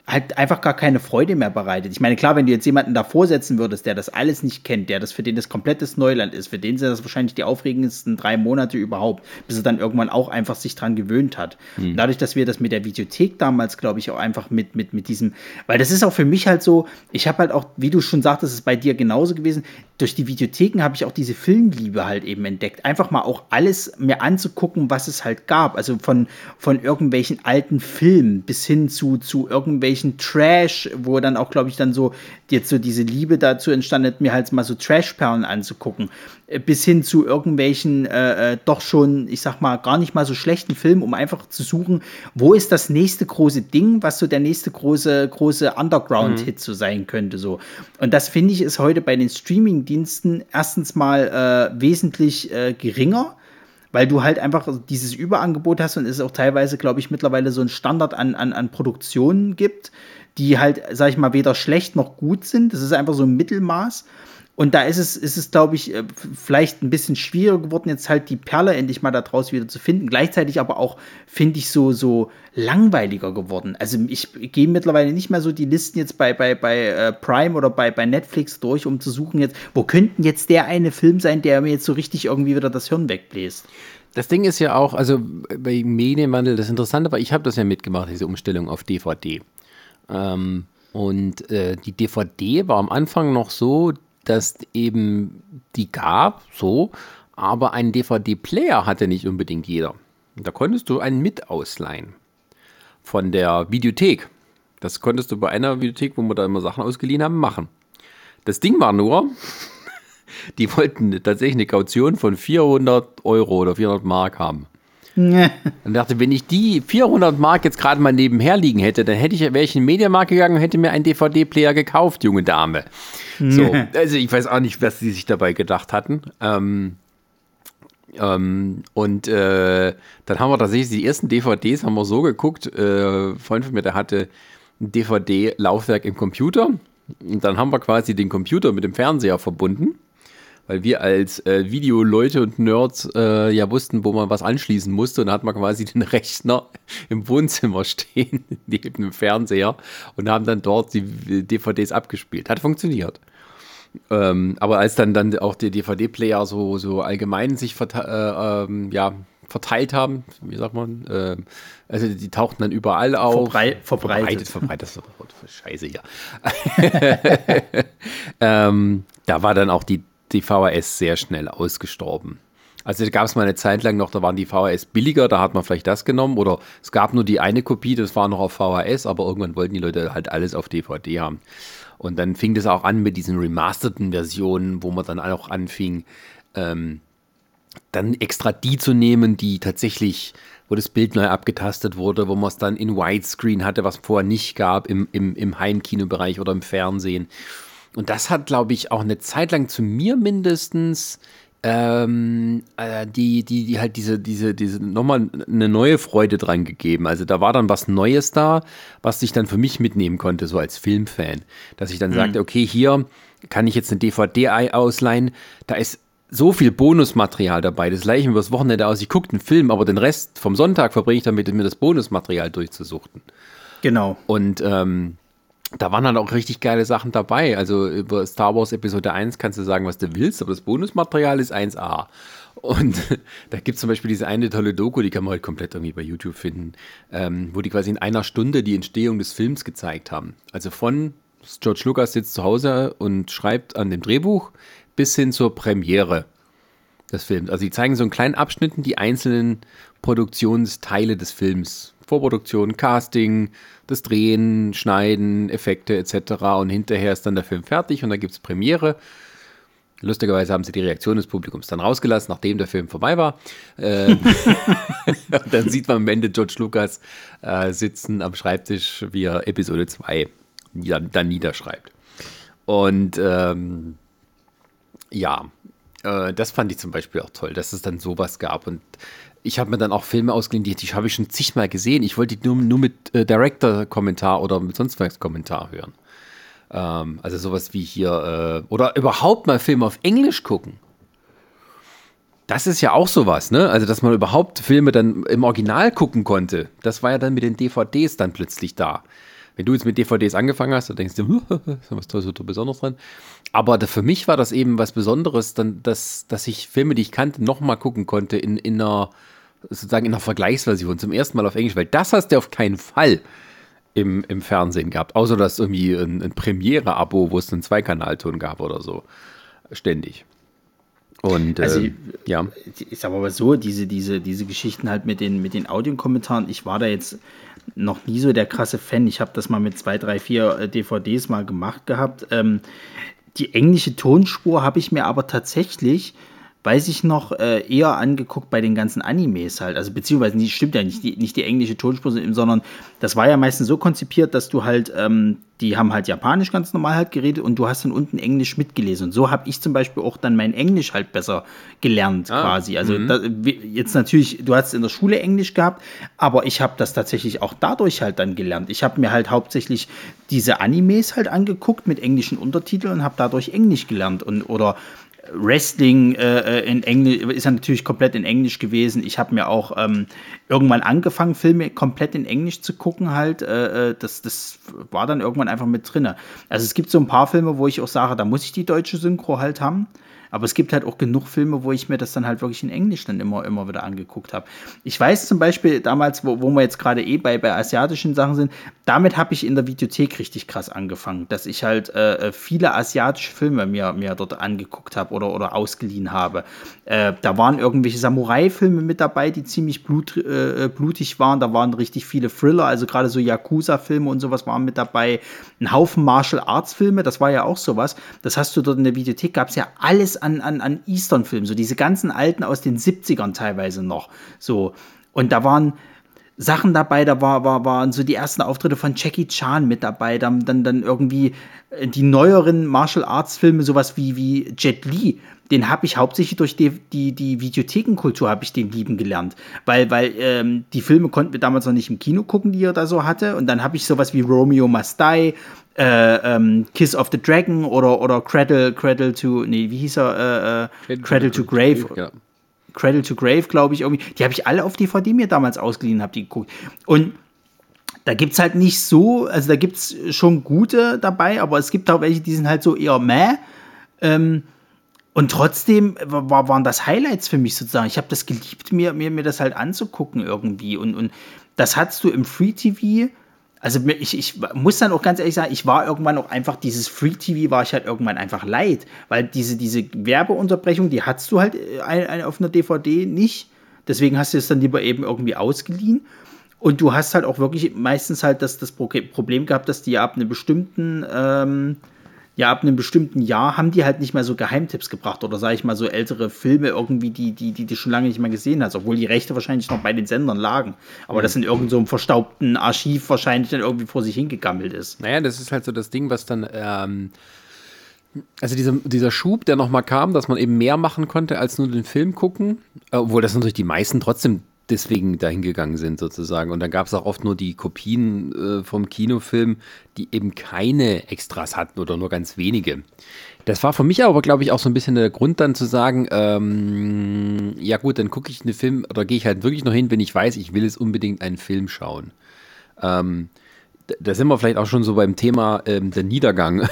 halt einfach gar keine Freude mehr bereitet. Ich meine, klar, wenn du jetzt jemanden davor setzen würdest, der das alles nicht kennt, der das für den das komplettes Neuland ist, für den sind das wahrscheinlich die aufregendsten drei Monate überhaupt, bis er dann irgendwann auch einfach sich dran gewöhnt hat. Mhm. Dadurch, dass wir das mit der Videothek damals, glaube ich, auch einfach mit, mit, mit diesem, weil das ist auch für mich halt so, ich habe halt auch, wie du schon sagtest, ist bei dir genauso gewesen, durch die Videotheken habe ich auch diese Filmliebe halt eben entdeckt. Einfach mal auch alles mir anzugucken, was es halt gab. Also von, von irgendwelchen alten Filmen bis hin zu, zu irgendwelchen irgendwelchen Trash, wo dann auch, glaube ich, dann so jetzt so diese Liebe dazu entstanden, mir halt mal so Trash-Perlen anzugucken, äh, bis hin zu irgendwelchen äh, äh, doch schon, ich sag mal, gar nicht mal so schlechten Filmen, um einfach zu suchen, wo ist das nächste große Ding, was so der nächste große, große Underground-Hit mhm. so sein könnte. So. Und das finde ich ist heute bei den Streaming-Diensten erstens mal äh, wesentlich äh, geringer weil du halt einfach dieses Überangebot hast und es auch teilweise, glaube ich, mittlerweile so ein Standard an, an, an Produktionen gibt, die halt, sag ich mal, weder schlecht noch gut sind. Das ist einfach so ein Mittelmaß. Und da ist es, ist es, glaube ich, äh, vielleicht ein bisschen schwieriger geworden, jetzt halt die Perle endlich mal da draus wieder zu finden. Gleichzeitig aber auch, finde ich, so, so langweiliger geworden. Also ich gehe mittlerweile nicht mehr so die Listen jetzt bei, bei, bei äh, Prime oder bei, bei Netflix durch, um zu suchen jetzt, wo könnten jetzt der eine Film sein, der mir jetzt so richtig irgendwie wieder das Hirn wegbläst. Das Ding ist ja auch, also bei Medienwandel, das Interessante war, ich habe das ja mitgemacht, diese Umstellung auf DVD. Ähm, und äh, die DVD war am Anfang noch so, dass eben die gab, so, aber einen DVD-Player hatte nicht unbedingt jeder. Da konntest du einen mit ausleihen von der Videothek. Das konntest du bei einer Videothek, wo wir da immer Sachen ausgeliehen haben, machen. Das Ding war nur, die wollten tatsächlich eine Kaution von 400 Euro oder 400 Mark haben. Und dachte, wenn ich die 400 Mark jetzt gerade mal nebenher liegen hätte, dann hätte ich, wäre ich in den Mediamarkt gegangen und hätte mir einen DVD-Player gekauft, junge Dame. So, also ich weiß auch nicht, was sie sich dabei gedacht hatten. Ähm, ähm, und äh, dann haben wir tatsächlich die ersten DVDs haben wir so geguckt. Äh, ein Freund von mir, der hatte ein DVD-Laufwerk im Computer. Und dann haben wir quasi den Computer mit dem Fernseher verbunden weil wir als äh, Videoleute und Nerds äh, ja wussten, wo man was anschließen musste. Und da hat man quasi den Rechner im Wohnzimmer stehen, neben dem Fernseher und haben dann dort die DVDs abgespielt. Hat funktioniert. Ähm, aber als dann, dann auch die DVD-Player so, so allgemein sich verte äh, ähm, ja, verteilt haben, wie sagt man, äh, also die tauchten dann überall auf. Verbrei verbreitet. Verbreitet, verbreitet, das Wort, scheiße hier. ähm, da war dann auch die die VHS sehr schnell ausgestorben. Also gab es mal eine Zeit lang noch, da waren die VHS billiger, da hat man vielleicht das genommen oder es gab nur die eine Kopie, das war noch auf VHS, aber irgendwann wollten die Leute halt alles auf DVD haben. Und dann fing das auch an mit diesen remasterten Versionen, wo man dann auch anfing, ähm, dann extra die zu nehmen, die tatsächlich, wo das Bild neu abgetastet wurde, wo man es dann in Widescreen hatte, was vorher nicht gab im, im, im Heimkinobereich oder im Fernsehen. Und das hat, glaube ich, auch eine Zeit lang zu mir mindestens ähm, äh, die, die, die halt diese, diese, diese nochmal eine neue Freude dran gegeben. Also da war dann was Neues da, was ich dann für mich mitnehmen konnte, so als Filmfan. Dass ich dann mhm. sagte, okay, hier kann ich jetzt eine DVD ausleihen, da ist so viel Bonusmaterial dabei. Das gleiche übers Wochenende aus. Ich gucke einen Film, aber den Rest vom Sonntag verbringe ich damit, mir das Bonusmaterial durchzusuchten. Genau. Und ähm, da waren halt auch richtig geile Sachen dabei. Also über Star Wars Episode 1 kannst du sagen, was du willst, aber das Bonusmaterial ist 1A. Und da gibt es zum Beispiel diese eine tolle Doku, die kann man halt komplett irgendwie bei YouTube finden, ähm, wo die quasi in einer Stunde die Entstehung des Films gezeigt haben. Also von George Lucas sitzt zu Hause und schreibt an dem Drehbuch bis hin zur Premiere des Films. Also die zeigen so in kleinen Abschnitten die einzelnen Produktionsteile des Films. Vorproduktion, Casting, das Drehen, Schneiden, Effekte etc. Und hinterher ist dann der Film fertig und dann gibt es Premiere. Lustigerweise haben sie die Reaktion des Publikums dann rausgelassen, nachdem der Film vorbei war. Ähm, dann sieht man am Ende George Lucas äh, sitzen am Schreibtisch, wie er Episode 2 dann, dann niederschreibt. Und ähm, ja, äh, das fand ich zum Beispiel auch toll, dass es dann sowas gab. Und ich habe mir dann auch Filme ausgeliehen, die, die habe ich schon zigmal gesehen. Ich wollte die nur, nur mit äh, Director-Kommentar oder mit sonst was Kommentar hören. Ähm, also sowas wie hier, äh, oder überhaupt mal Filme auf Englisch gucken. Das ist ja auch sowas, ne? Also, dass man überhaupt Filme dann im Original gucken konnte. Das war ja dann mit den DVDs dann plötzlich da. Wenn du jetzt mit DVDs angefangen hast, dann denkst du, ist was Tolles oder Besonderes dran. Aber für mich war das eben was Besonderes, dann, dass, dass ich Filme, die ich kannte, nochmal gucken konnte in, in einer, sozusagen in einer Vergleichsversion, zum ersten Mal auf Englisch, weil das hast du auf keinen Fall im, im Fernsehen gehabt. Außer dass irgendwie ein, ein Premiere-Abo, wo es einen Zweikanalton gab oder so. Ständig. Und Also, äh, ja. Ich sag aber so, diese, diese, diese Geschichten halt mit den, mit den Audiokommentaren, ich war da jetzt noch nie so der krasse Fan. Ich habe das mal mit zwei, drei, vier äh, DVDs mal gemacht gehabt. Ähm, die englische Tonspur habe ich mir aber tatsächlich, weiß ich noch, äh, eher angeguckt bei den ganzen Animes halt. Also beziehungsweise, nicht, stimmt ja nicht, die, nicht die englische Tonspur, sondern das war ja meistens so konzipiert, dass du halt, ähm, die haben halt Japanisch ganz normal halt geredet und du hast dann unten Englisch mitgelesen. Und so habe ich zum Beispiel auch dann mein Englisch halt besser gelernt Ah, quasi. Also da, wie- jetzt natürlich, du hast in der Schule Englisch gehabt, aber ich habe das tatsächlich auch dadurch halt dann gelernt. Ich habe mir halt hauptsächlich diese Animes halt angeguckt mit englischen Untertiteln und habe dadurch Englisch gelernt und oder Wrestling äh, in Englisch ist ja natürlich komplett in Englisch gewesen. Ich habe mir auch ähm, irgendwann angefangen, Filme komplett in Englisch zu gucken, halt. Äh, äh, das, das war dann irgendwann einfach mit drinne. Also es gibt so ein paar Filme, wo ich auch sage, da muss ich die deutsche Synchro halt haben. Aber es gibt halt auch genug Filme, wo ich mir das dann halt wirklich in Englisch dann immer, immer wieder angeguckt habe. Ich weiß zum Beispiel damals, wo, wo wir jetzt gerade eh bei, bei asiatischen Sachen sind, damit habe ich in der Videothek richtig krass angefangen, dass ich halt äh, viele asiatische Filme mir, mir dort angeguckt habe oder, oder ausgeliehen habe. Äh, da waren irgendwelche Samurai-Filme mit dabei, die ziemlich blut, äh, blutig waren. Da waren richtig viele Thriller, also gerade so Yakuza-Filme und sowas waren mit dabei. Ein Haufen Martial Arts-Filme, das war ja auch sowas. Das hast du dort in der Videothek, gab es ja alles an, an, an Eastern-Filmen, so diese ganzen alten aus den 70ern teilweise noch. So. Und da waren Sachen dabei, da war, war, waren so die ersten Auftritte von Jackie Chan mit dabei, dann, dann, dann irgendwie äh, die neueren Martial Arts Filme, sowas wie, wie Jet Li, den habe ich hauptsächlich durch die, die, die Videothekenkultur habe ich den lieben gelernt, weil, weil ähm, die Filme konnten wir damals noch nicht im Kino gucken, die er da so hatte und dann habe ich sowas wie Romeo Must Die, äh, ähm, Kiss of the Dragon oder, oder Cradle, Cradle to, nee, wie hieß er, äh, äh, Cradle to Grave, Ja. Cradle to Grave, glaube ich, irgendwie. Die habe ich alle auf DVD mir damals ausgeliehen, habe die geguckt. Und da gibt es halt nicht so, also da gibt es schon gute dabei, aber es gibt auch welche, die sind halt so eher meh. Ähm, und trotzdem war, waren das Highlights für mich sozusagen. Ich habe das geliebt, mir, mir, mir das halt anzugucken irgendwie. Und, und das hattest du im Free TV. Also ich, ich muss dann auch ganz ehrlich sagen, ich war irgendwann auch einfach, dieses Free TV war ich halt irgendwann einfach leid. Weil diese, diese Werbeunterbrechung, die hattest du halt äh, auf einer DVD nicht. Deswegen hast du es dann lieber eben irgendwie ausgeliehen. Und du hast halt auch wirklich meistens halt das, das Pro- Problem gehabt, dass die ab einem bestimmten, ähm, ja, ab einem bestimmten Jahr haben die halt nicht mehr so Geheimtipps gebracht oder sage ich mal so ältere Filme irgendwie, die, die, die du schon lange nicht mehr gesehen hast, obwohl die Rechte wahrscheinlich noch bei den Sendern lagen. Aber das in irgendeinem so verstaubten Archiv wahrscheinlich dann irgendwie vor sich hingegammelt ist. Naja, das ist halt so das Ding, was dann, ähm, also dieser, dieser Schub, der nochmal kam, dass man eben mehr machen konnte als nur den Film gucken, obwohl das natürlich die meisten trotzdem deswegen dahin gegangen sind sozusagen. Und dann gab es auch oft nur die Kopien äh, vom Kinofilm, die eben keine Extras hatten oder nur ganz wenige. Das war für mich aber, glaube ich, auch so ein bisschen der Grund dann zu sagen, ähm, ja gut, dann gucke ich einen Film oder gehe ich halt wirklich noch hin, wenn ich weiß, ich will jetzt unbedingt einen Film schauen. Ähm, da- da sind wir vielleicht auch schon so beim Thema ähm, der Niedergang.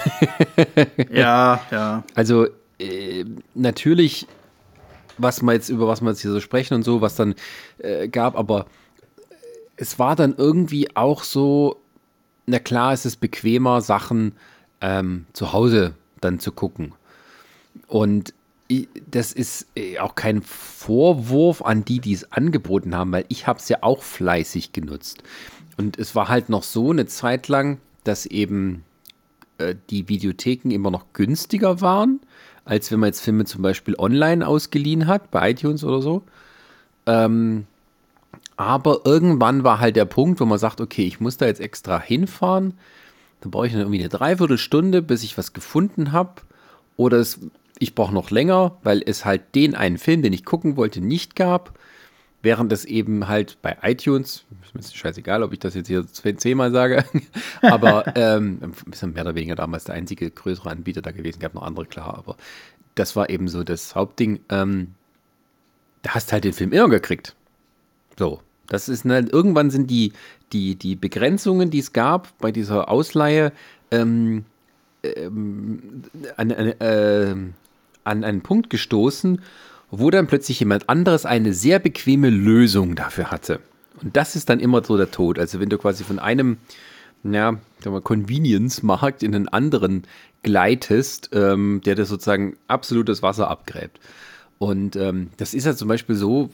Ja, ja. Also äh, natürlich, was wir jetzt über was wir jetzt hier so sprechen und so, was dann äh, gab, aber es war dann irgendwie auch so, na klar, es ist bequemer, Sachen ähm, zu Hause dann zu gucken. Und das ist äh, auch kein Vorwurf an die, die es angeboten haben, weil ich habe es ja auch fleißig genutzt. Und es war halt noch so eine Zeit lang, dass eben äh, die Videotheken immer noch günstiger waren, als wenn man jetzt Filme zum Beispiel online ausgeliehen hat, bei iTunes oder so. Ähm, aber irgendwann war halt der Punkt, wo man sagt, okay, ich muss da jetzt extra hinfahren. Dann brauche ich dann irgendwie eine Dreiviertelstunde, bis ich was gefunden habe. Oder es, ich brauche noch länger, weil es halt den einen Film, den ich gucken wollte, nicht gab. Während es eben halt bei iTunes, ist mir scheißegal, ob ich das jetzt hier zehnmal sage, aber ähm, ist ja mehr oder weniger damals der einzige größere Anbieter da gewesen, gab noch andere, klar, aber das war eben so das Hauptding. Ähm, da hast halt den Film immer gekriegt. So, das ist halt, irgendwann sind die, die, die Begrenzungen, die es gab bei dieser Ausleihe, ähm, ähm, an, an, äh, an einen Punkt gestoßen, wo dann plötzlich jemand anderes eine sehr bequeme Lösung dafür hatte. Und das ist dann immer so der Tod. Also wenn du quasi von einem, ja, Convenience-Markt in einen anderen gleitest, ähm, der dir sozusagen absolut das Wasser abgräbt. Und ähm, das ist ja zum Beispiel so,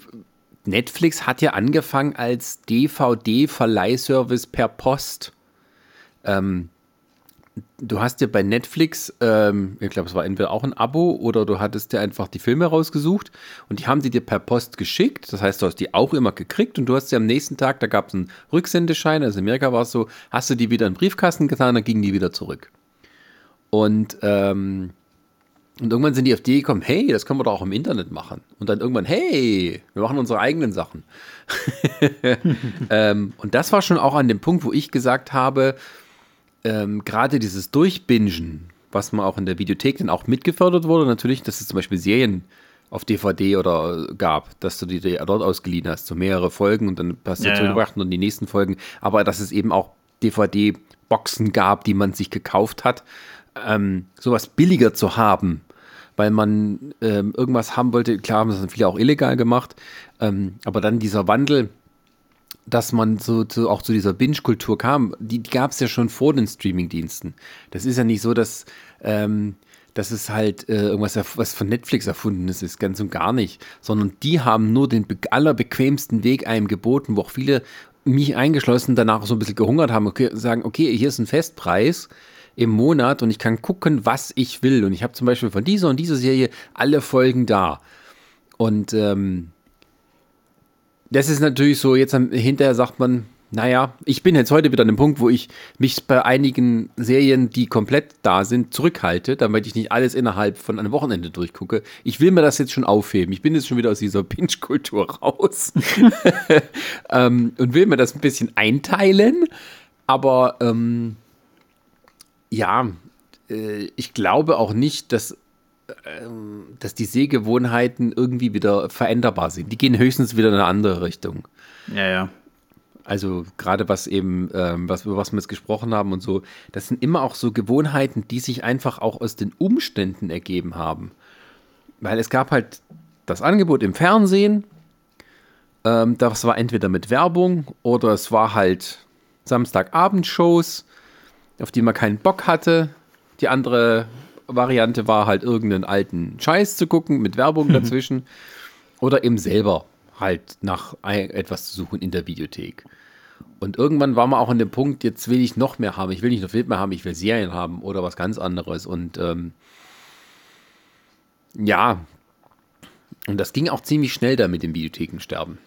Netflix hat ja angefangen als DVD-Verleihservice per Post. Ähm, du hast dir bei Netflix, ähm, ich glaube, es war entweder auch ein Abo oder du hattest dir einfach die Filme rausgesucht und die haben sie dir per Post geschickt. Das heißt, du hast die auch immer gekriegt und du hast sie am nächsten Tag, da gab es einen Rücksendeschein, also in Amerika war es so, hast du die wieder in den Briefkasten getan, dann gingen die wieder zurück. Und, ähm, und irgendwann sind die auf die gekommen, hey, das können wir doch auch im Internet machen. Und dann irgendwann, hey, wir machen unsere eigenen Sachen. ähm, und das war schon auch an dem Punkt, wo ich gesagt habe, ähm, gerade dieses Durchbingen, was man auch in der Videothek dann auch mitgefördert wurde, natürlich, dass es zum Beispiel Serien auf DVD oder gab, dass du die dort ausgeliehen hast, so mehrere Folgen und dann hast du ja, zurückgebracht ja. und die nächsten Folgen, aber dass es eben auch DVD-Boxen gab, die man sich gekauft hat, ähm, sowas billiger zu haben, weil man ähm, irgendwas haben wollte, klar haben das dann viele auch illegal gemacht, ähm, aber dann dieser Wandel, dass man so, so auch zu dieser Binge-Kultur kam, die, die gab es ja schon vor den Streaming-Diensten. Das ist ja nicht so, dass, ähm, dass es halt äh, irgendwas was von Netflix erfunden ist, ist ganz und gar nicht, sondern die haben nur den allerbequemsten Weg einem geboten, wo auch viele, mich eingeschlossen, danach so ein bisschen gehungert haben, okay, sagen, okay, hier ist ein Festpreis im Monat und ich kann gucken, was ich will. Und ich habe zum Beispiel von dieser und dieser Serie alle Folgen da. Und ähm, das ist natürlich so, jetzt hinterher sagt man, naja, ich bin jetzt heute wieder an dem Punkt, wo ich mich bei einigen Serien, die komplett da sind, zurückhalte, damit ich nicht alles innerhalb von einem Wochenende durchgucke. Ich will mir das jetzt schon aufheben. Ich bin jetzt schon wieder aus dieser Pinch-Kultur raus ähm, und will mir das ein bisschen einteilen. Aber ähm, ja, äh, ich glaube auch nicht, dass dass die Sehgewohnheiten irgendwie wieder veränderbar sind. Die gehen höchstens wieder in eine andere Richtung. Ja, ja. Also gerade was eben, ähm, was, über was wir jetzt gesprochen haben und so, das sind immer auch so Gewohnheiten, die sich einfach auch aus den Umständen ergeben haben. Weil es gab halt das Angebot im Fernsehen, ähm, das war entweder mit Werbung oder es war halt Samstagabendshows, auf die man keinen Bock hatte. Die andere Variante war halt irgendeinen alten Scheiß zu gucken mit Werbung mhm. dazwischen oder eben selber halt nach etwas zu suchen in der Videothek. Und irgendwann war man auch an dem Punkt, jetzt will ich noch mehr haben. Ich will nicht nur Film mehr haben, ich will Serien haben oder was ganz anderes. Und ähm, ja, und das ging auch ziemlich schnell da mit dem Videothekensterben.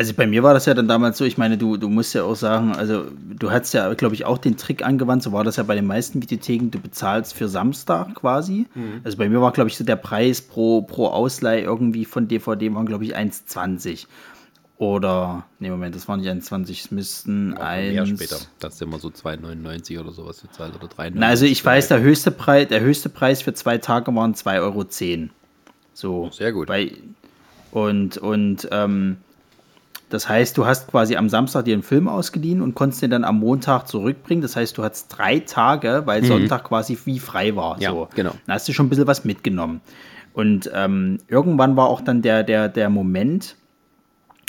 Also bei mir war das ja dann damals so, ich meine, du, du musst ja auch sagen, also du hast ja, glaube ich, auch den Trick angewandt, so war das ja bei den meisten Videotheken, du bezahlst für Samstag quasi. Mhm. Also bei mir war, glaube ich, so der Preis pro, pro Ausleih irgendwie von DVD waren, glaube ich, 1,20. Oder, nee, Moment, das waren nicht 1,20, es müssten ja, 1. Mehr später. Das ist immer so 2,99 oder sowas gezahlt oder 3,99. Na, also ich weiß, der höchste Preis, der höchste Preis für zwei Tage waren 2,10 Euro. So. Sehr gut. Bei, und, und, ähm, das heißt, du hast quasi am Samstag dir einen Film ausgeliehen und konntest den dann am Montag zurückbringen. Das heißt, du hattest drei Tage, weil mhm. Sonntag quasi wie frei war. Ja, so. genau. Dann hast du schon ein bisschen was mitgenommen. Und ähm, irgendwann war auch dann der, der, der Moment,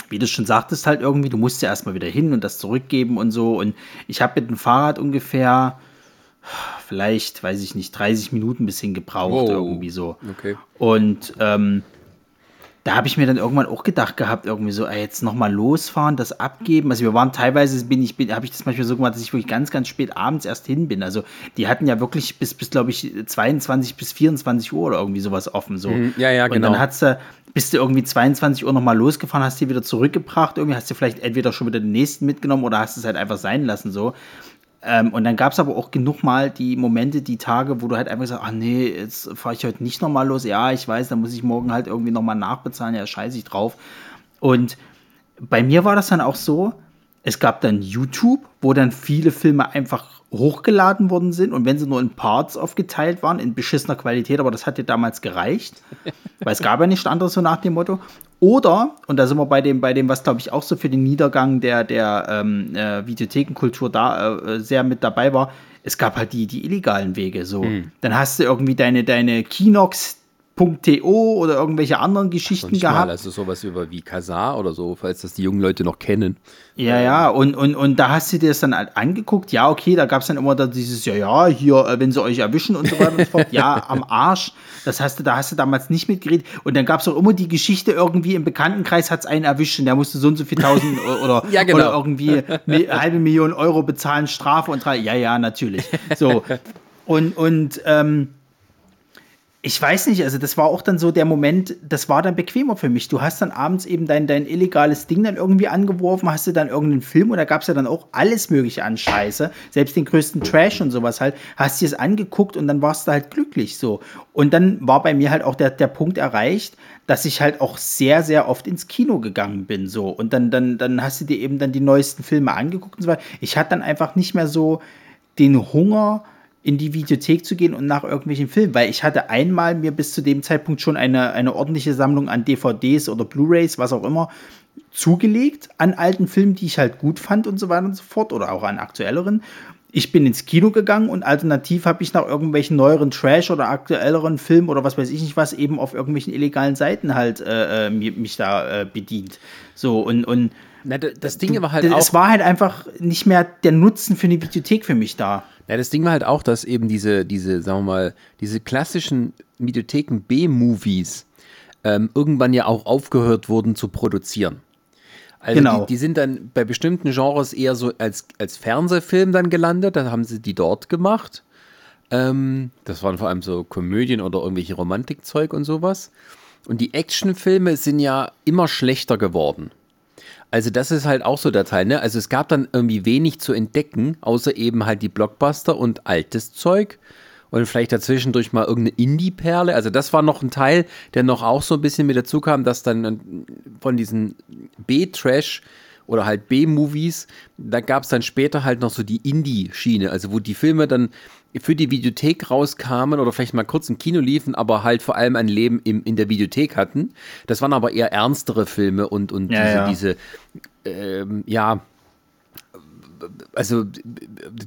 wie du schon sagtest, halt irgendwie, du musst ja erstmal wieder hin und das zurückgeben und so. Und ich habe mit dem Fahrrad ungefähr vielleicht, weiß ich nicht, 30 Minuten bis hin gebraucht, wow. irgendwie so. Okay. Und ähm, da habe ich mir dann irgendwann auch gedacht gehabt, irgendwie so, ey, jetzt nochmal losfahren, das abgeben. Also wir waren teilweise, bin ich, bin, habe ich das manchmal so gemacht, dass ich wirklich ganz, ganz spät abends erst hin bin. Also die hatten ja wirklich bis, bis glaube ich, 22 bis 24 Uhr oder irgendwie sowas offen. So. Mhm, ja, ja, genau. Und dann hat's du, bist du irgendwie 22 Uhr nochmal losgefahren, hast die wieder zurückgebracht, irgendwie hast du vielleicht entweder schon wieder den nächsten mitgenommen oder hast es halt einfach sein lassen so. Ähm, und dann gab es aber auch genug mal die Momente, die Tage, wo du halt einfach sagst, ach nee, jetzt fahre ich heute nicht nochmal los. Ja, ich weiß, dann muss ich morgen halt irgendwie nochmal nachbezahlen. Ja, scheiße ich drauf. Und bei mir war das dann auch so, es gab dann YouTube, wo dann viele Filme einfach hochgeladen worden sind und wenn sie nur in Parts aufgeteilt waren, in beschissener Qualität, aber das hat dir damals gereicht, weil es gab ja nichts anderes so nach dem Motto. Oder, und da sind wir bei dem, bei dem, was glaube ich auch so für den Niedergang der, der ähm, äh, Videothekenkultur da äh, sehr mit dabei war, es gab halt die, die illegalen Wege. So. Mhm. Dann hast du irgendwie deine, deine Kinox .to oder irgendwelche anderen Geschichten gehabt. Mal, also sowas über wie Kazar oder so, falls das die jungen Leute noch kennen. Ja, ja, und, und, und da hast du dir das dann halt angeguckt, ja, okay, da gab es dann immer da dieses, ja, ja, hier, äh, wenn sie euch erwischen und so weiter und so fort, ja, am Arsch, das hast du, da hast du damals nicht mitgeredet. Und dann gab es auch immer die Geschichte, irgendwie im Bekanntenkreis hat es einen erwischt und der musste so und so viel tausend oder, ja, genau. oder irgendwie eine halbe Million Euro bezahlen, Strafe und drei, ja, ja, natürlich. So. Und, und, ähm, ich weiß nicht, also das war auch dann so der Moment, das war dann bequemer für mich. Du hast dann abends eben dein, dein illegales Ding dann irgendwie angeworfen, hast du dann irgendeinen Film oder gab es ja dann auch alles mögliche an Scheiße, selbst den größten Trash und sowas halt, hast dir es angeguckt und dann warst du halt glücklich so. Und dann war bei mir halt auch der, der Punkt erreicht, dass ich halt auch sehr, sehr oft ins Kino gegangen bin so. Und dann, dann, dann hast du dir eben dann die neuesten Filme angeguckt und so weiter. Ich hatte dann einfach nicht mehr so den Hunger, in die Videothek zu gehen und nach irgendwelchen Filmen, weil ich hatte einmal mir bis zu dem Zeitpunkt schon eine, eine ordentliche Sammlung an DVDs oder Blu-rays, was auch immer, zugelegt an alten Filmen, die ich halt gut fand und so weiter und so fort oder auch an aktuelleren. Ich bin ins Kino gegangen und alternativ habe ich nach irgendwelchen neueren Trash oder aktuelleren Filmen oder was weiß ich nicht was eben auf irgendwelchen illegalen Seiten halt äh, äh mich da äh, bedient. So und und Na, das Ding war halt auch. Es war halt einfach nicht mehr der Nutzen für eine Videothek für mich da. Ja, das Ding war halt auch, dass eben diese, diese, sagen wir mal, diese klassischen Videotheken B-Movies ähm, irgendwann ja auch aufgehört wurden zu produzieren. Also genau. die, die, sind dann bei bestimmten Genres eher so als, als Fernsehfilm dann gelandet, dann haben sie die dort gemacht. Ähm, das waren vor allem so Komödien oder irgendwelche Romantikzeug und sowas. Und die Actionfilme sind ja immer schlechter geworden. Also das ist halt auch so der Teil, ne? Also es gab dann irgendwie wenig zu entdecken, außer eben halt die Blockbuster und altes Zeug und vielleicht dazwischen durch mal irgendeine Indie-Perle. Also das war noch ein Teil, der noch auch so ein bisschen mit dazu kam, dass dann von diesen B-Trash oder halt B-Movies, da gab es dann später halt noch so die Indie-Schiene, also wo die Filme dann für die Videothek rauskamen oder vielleicht mal kurz im Kino liefen, aber halt vor allem ein Leben im, in der Videothek hatten. Das waren aber eher ernstere Filme und, und ja, diese, ja. diese ähm, ja, also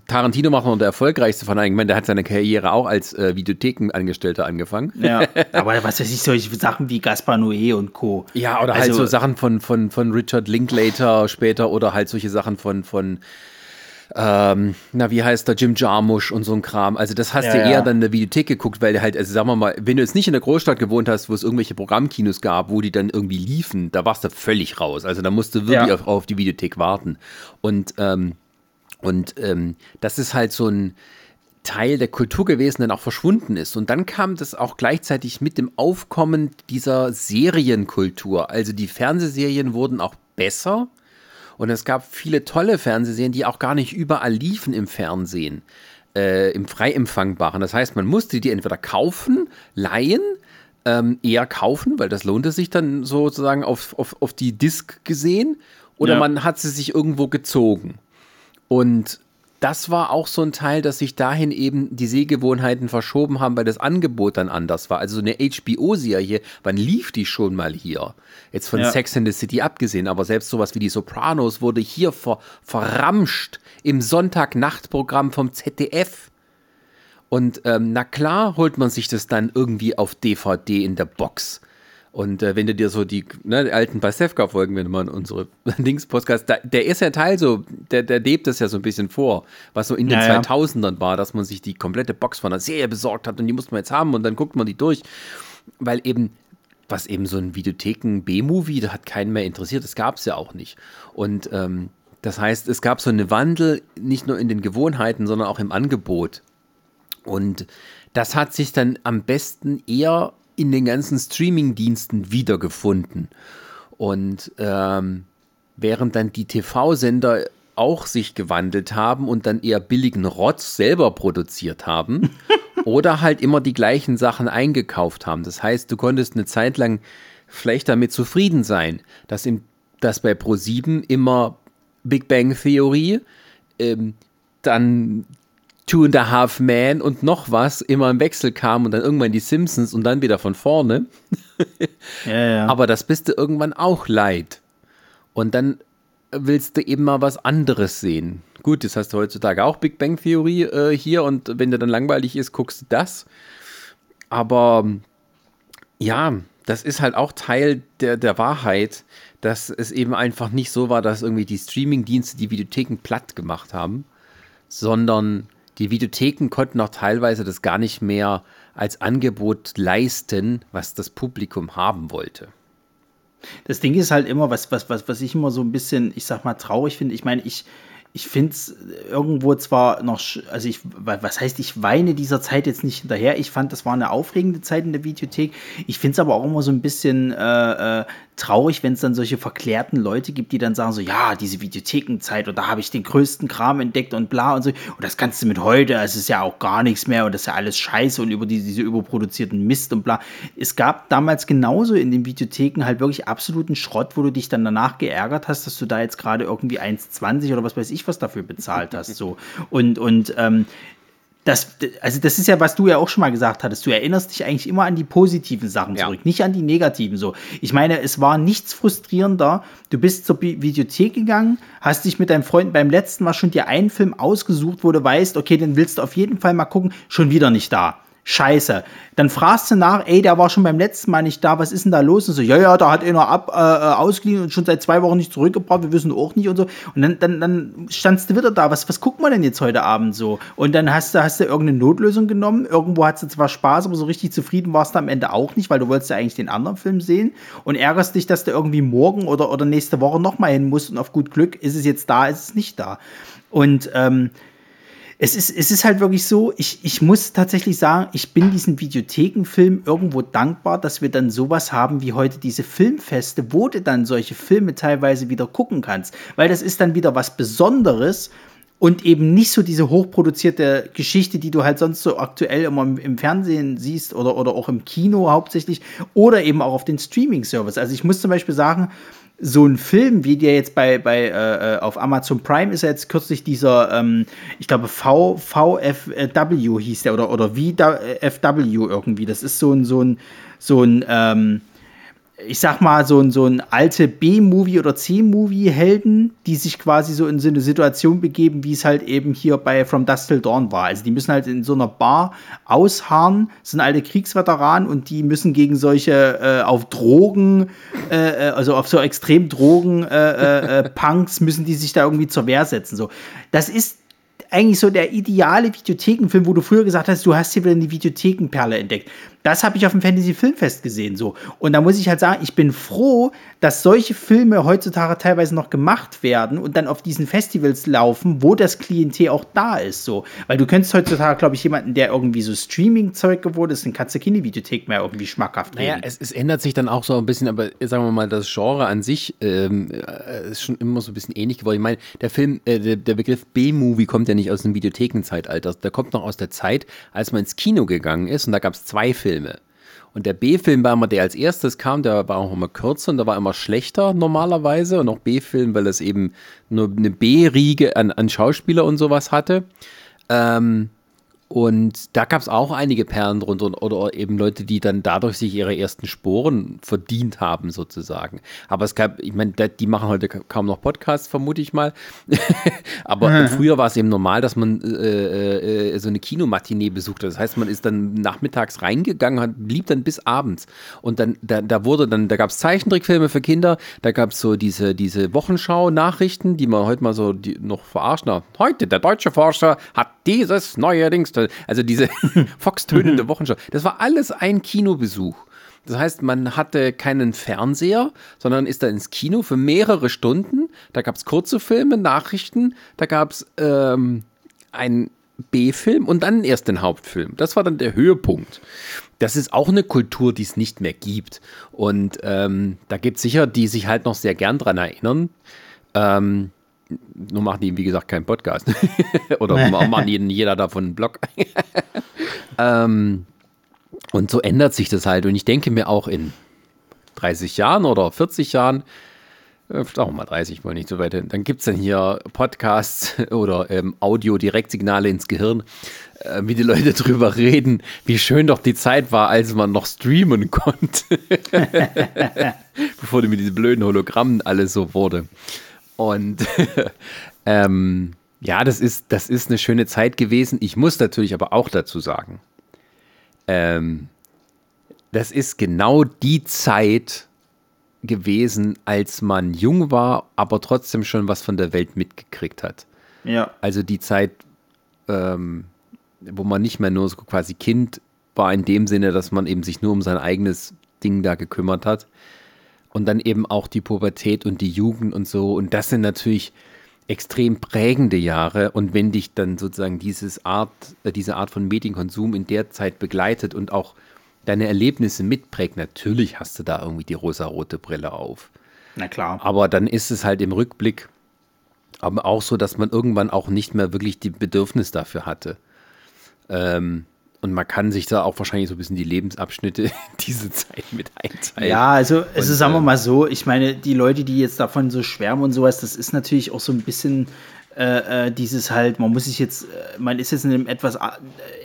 Tarantino macht noch der erfolgreichste von allen. Ich meine, der hat seine Karriere auch als äh, Videothekenangestellter angefangen. Ja, aber was weiß ich, solche Sachen wie Gaspar Noé und Co. Ja, oder halt also, halt so Sachen von, von, von Richard Linklater später oder halt solche Sachen von, von ähm, na, wie heißt der, Jim Jarmusch und so ein Kram. Also das hast ja, du eher ja. dann in der Videothek geguckt, weil halt, also sagen wir mal, wenn du jetzt nicht in der Großstadt gewohnt hast, wo es irgendwelche Programmkinos gab, wo die dann irgendwie liefen, da warst du völlig raus. Also da musst du wirklich ja. auf, auf, die Videothek warten. Und, ähm, und ähm, das ist halt so ein Teil der Kultur gewesen, der auch verschwunden ist. Und dann kam das auch gleichzeitig mit dem Aufkommen dieser Serienkultur. Also die Fernsehserien wurden auch besser und es gab viele tolle Fernsehserien, die auch gar nicht überall liefen im Fernsehen, äh, im Freiempfangbaren. Das heißt, man musste die entweder kaufen, leihen, ähm, eher kaufen, weil das lohnte sich dann sozusagen auf, auf, auf die Disc gesehen, oder ja. man hat sie sich irgendwo gezogen. Und das war auch so ein Teil, dass sich dahin eben die Sehgewohnheiten verschoben haben, weil das Angebot dann anders war. Also so eine HBO-Serie, wann lief die schon mal hier? Jetzt von ja. Sex in the City abgesehen, aber selbst sowas wie die Sopranos wurde hier ver verramscht im Sonntagnachtprogramm vom ZDF. Und ähm, na klar holt man sich das dann irgendwie auf DVD in der Box. Und äh, wenn du dir so die, ne, die alten Pasewka-Folgen, wenn man unsere Dings-Podcast, der ist ja Teil so, der, der lebt das ja so ein bisschen vor, was so in den ja, 2000ern war, dass man sich die komplette Box von einer Serie besorgt hat und die musste man jetzt haben und dann guckt man die durch. Weil eben, was eben so ein Videotheken-B-Movie, da hat keinen mehr interessiert, das gab es ja auch nicht. Und ähm, das heißt, es gab so einen Wandel nicht nur in den Gewohnheiten, sondern auch im Angebot. Und das hat sich dann am besten eher in den ganzen Streaming-Diensten wiedergefunden. Und ähm, während dann die TV-Sender auch sich gewandelt haben und dann eher billigen Rotz selber produziert haben oder halt immer die gleichen Sachen eingekauft haben. Das heißt, du konntest eine Zeit lang vielleicht damit zufrieden sein, dass, im, dass bei Pro7 immer Big Bang Theorie, ähm, dann Two and a Half Man und noch was immer im Wechsel kam und dann irgendwann die Simpsons und dann wieder von vorne. ja, ja. Aber das bist du irgendwann auch leid. Und dann willst du eben mal was anderes sehen. Gut, das hast du heutzutage auch Big Bang Theorie äh, hier und wenn dir dann langweilig ist, guckst du das. Aber Ja, das ist halt auch Teil der, der Wahrheit, dass es eben einfach nicht so war, dass irgendwie die Streamingdienste die Videotheken platt gemacht haben, sondern die Videotheken konnten auch teilweise das gar nicht mehr als Angebot leisten, was das Publikum haben wollte. Das Ding ist halt immer, was, was, was, was ich immer so ein bisschen, ich sag mal, traurig finde. Ich meine, ich, ich finde es irgendwo zwar noch, also ich, was heißt, ich weine dieser Zeit jetzt nicht hinterher. Ich fand, das war eine aufregende Zeit in der Videothek. Ich finde es aber auch immer so ein bisschen äh, äh, traurig, wenn es dann solche verklärten Leute gibt, die dann sagen so, ja, diese Videothekenzeit und da habe ich den größten Kram entdeckt und bla und so. Und das kannst du mit heute, es ist ja auch gar nichts mehr und das ist ja alles scheiße und über die, diese überproduzierten Mist und bla. Es gab damals genauso in den Videotheken halt wirklich absoluten Schrott, wo du dich dann danach geärgert hast, dass du da jetzt gerade irgendwie 1,20 oder was weiß ich was dafür bezahlt hast. So. Und, und ähm, das, also das ist ja, was du ja auch schon mal gesagt hattest. Du erinnerst dich eigentlich immer an die positiven Sachen zurück, ja. nicht an die negativen. So, ich meine, es war nichts frustrierender. Du bist zur Videothek gegangen, hast dich mit deinem Freund beim letzten Mal schon dir einen Film ausgesucht, wo du weißt, okay, den willst du auf jeden Fall mal gucken, schon wieder nicht da scheiße. Dann fragst du nach, ey, der war schon beim letzten Mal nicht da, was ist denn da los? Und so, ja, ja, da hat einer ab, äh, äh, ausgeliehen und schon seit zwei Wochen nicht zurückgebracht, wir wissen auch nicht und so. Und dann, dann, dann standst du wieder da, was, was guckt man denn jetzt heute Abend so? Und dann hast du, hast du irgendeine Notlösung genommen, irgendwo hast du zwar Spaß, aber so richtig zufrieden warst du am Ende auch nicht, weil du wolltest ja eigentlich den anderen Film sehen und ärgerst dich, dass du irgendwie morgen oder, oder nächste Woche nochmal hin musst und auf gut Glück ist es jetzt da, ist es nicht da. Und ähm, es ist, es ist halt wirklich so, ich, ich muss tatsächlich sagen, ich bin diesen Videothekenfilm irgendwo dankbar, dass wir dann sowas haben wie heute diese Filmfeste, wo du dann solche Filme teilweise wieder gucken kannst. Weil das ist dann wieder was Besonderes und eben nicht so diese hochproduzierte Geschichte, die du halt sonst so aktuell immer im, Fernsehen siehst oder, oder auch im Kino hauptsächlich oder eben auch auf den Streaming-Service. Also ich muss zum Beispiel sagen, so ein Film, wie der jetzt bei, bei äh, äh auf Amazon Prime ist ja jetzt kürzlich dieser, ähm, ich glaube, v, VFW hieß der oder, oder VFW irgendwie. Das ist so ein, so ein, so ein, ähm, ich sag mal, so ein, so ein alte B-Movie oder C-Movie-Helden, die sich quasi so in so eine Situation begeben, wie es halt eben hier bei From Dust Till Dawn war. Also die müssen halt in so einer Bar ausharren, sind alte Kriegsveteranen und die müssen gegen solche äh, auf Drogen, äh, äh also auf so extrem Drogen äh, äh, Punks müssen die sich da irgendwie zur Wehr setzen. So, das ist eigentlich so der ideale Videothekenfilm, wo du früher gesagt hast, du hast hier wieder eine Videothekenperle entdeckt das habe ich auf dem Fantasy Filmfest gesehen so. Und da muss ich halt sagen, ich bin froh, dass solche Filme heutzutage teilweise noch gemacht werden und dann auf diesen Festivals laufen, wo das Klientel auch da ist so. Weil du könntest heutzutage, glaube ich, jemanden, der irgendwie so Streaming-Zeug geworden ist, in kannst du keine Videothek mehr irgendwie schmackhaft reden. Naja, es, es, ändert sich dann auch so ein bisschen, aber sagen wir mal, das Genre an sich ähm, äh, ist schon immer so ein bisschen ähnlich geworden. Ich meine, der Film, äh, der, der Begriff B-Movie kommt ja nicht aus dem Videothekenzeitalter. Der kommt noch aus der Zeit, als man ins Kino gegangen ist und da gab es zwei Filme. Filme. Und der B-Film war immer der als erstes kam, der war auch immer kürzer und der war immer schlechter normalerweise. Und auch B-Film, weil es eben nur eine B-Riege an, an Schauspieler und sowas hatte. Ähm, und da gab es auch einige Perlen drunter oder eben Leute, die dann dadurch sich ihre ersten Sporen verdient haben, sozusagen. Aber es gab, ich meine, die machen heute kaum noch Podcasts, vermute ich mal. Aber mhm. früher war es eben normal, dass man äh, äh, so eine Kinomatinee besucht hat. Das heißt, man ist dann nachmittags reingegangen, hat, blieb dann bis abends. Und dann, da, da wurde dann, da gab es Zeichentrickfilme für Kinder, da gab es so diese, diese Wochenschau-Nachrichten, die man heute mal so die, noch verarscht. Na, heute, der deutsche Forscher hat dieses neuerdings also diese foxtönende. Wochenschau. Das war alles ein Kinobesuch. Das heißt, man hatte keinen Fernseher, sondern ist da ins Kino für mehrere Stunden. Da gab es kurze Filme, Nachrichten, da gab es ähm, einen B-Film und dann erst den Hauptfilm. Das war dann der Höhepunkt. Das ist auch eine Kultur, die es nicht mehr gibt. Und ähm, da gibt es sicher, die sich halt noch sehr gern dran erinnern. Ähm, nur machen die, wie gesagt, keinen Podcast. Oder machen jeden, jeder davon einen Blog. ähm, und so ändert sich das halt. Und ich denke mir auch in 30 Jahren oder 40 Jahren, äh, sagen wir mal 30, wohl nicht so weit hin, dann gibt es dann hier Podcasts oder ähm, Audio-Direktsignale ins Gehirn, äh, wie die Leute drüber reden, wie schön doch die Zeit war, als man noch streamen konnte. Bevor die mit diesen blöden Hologrammen alles so wurde. Und ähm, ja, das ist, das ist eine schöne Zeit gewesen. Ich muss natürlich aber auch dazu sagen, ähm, das ist genau die Zeit gewesen, als man jung war, aber trotzdem schon was von der Welt mitgekriegt hat. Ja. Also die Zeit, ähm, wo man nicht mehr nur so quasi Kind war in dem Sinne, dass man eben sich nur um sein eigenes Ding da gekümmert hat. Und dann eben auch die Pubertät und die Jugend und so. Und das sind natürlich extrem prägende Jahre. Und wenn dich dann sozusagen dieses Art, äh, diese Art von Medienkonsum in der Zeit begleitet und auch deine Erlebnisse mitprägt, natürlich hast du da irgendwie die rosarote Brille auf. Na klar. Aber dann ist es halt im Rückblick aber auch so, dass man irgendwann auch nicht mehr wirklich die Bedürfnis dafür hatte. Ähm, und man kann sich da auch wahrscheinlich so ein bisschen die Lebensabschnitte diese Zeit mit einteilen. Ja, also, also sagen wir mal so, ich meine, die Leute, die jetzt davon so schwärmen und sowas, das ist natürlich auch so ein bisschen äh, äh, dieses halt, man muss sich jetzt, äh, man ist jetzt in einem etwas äh,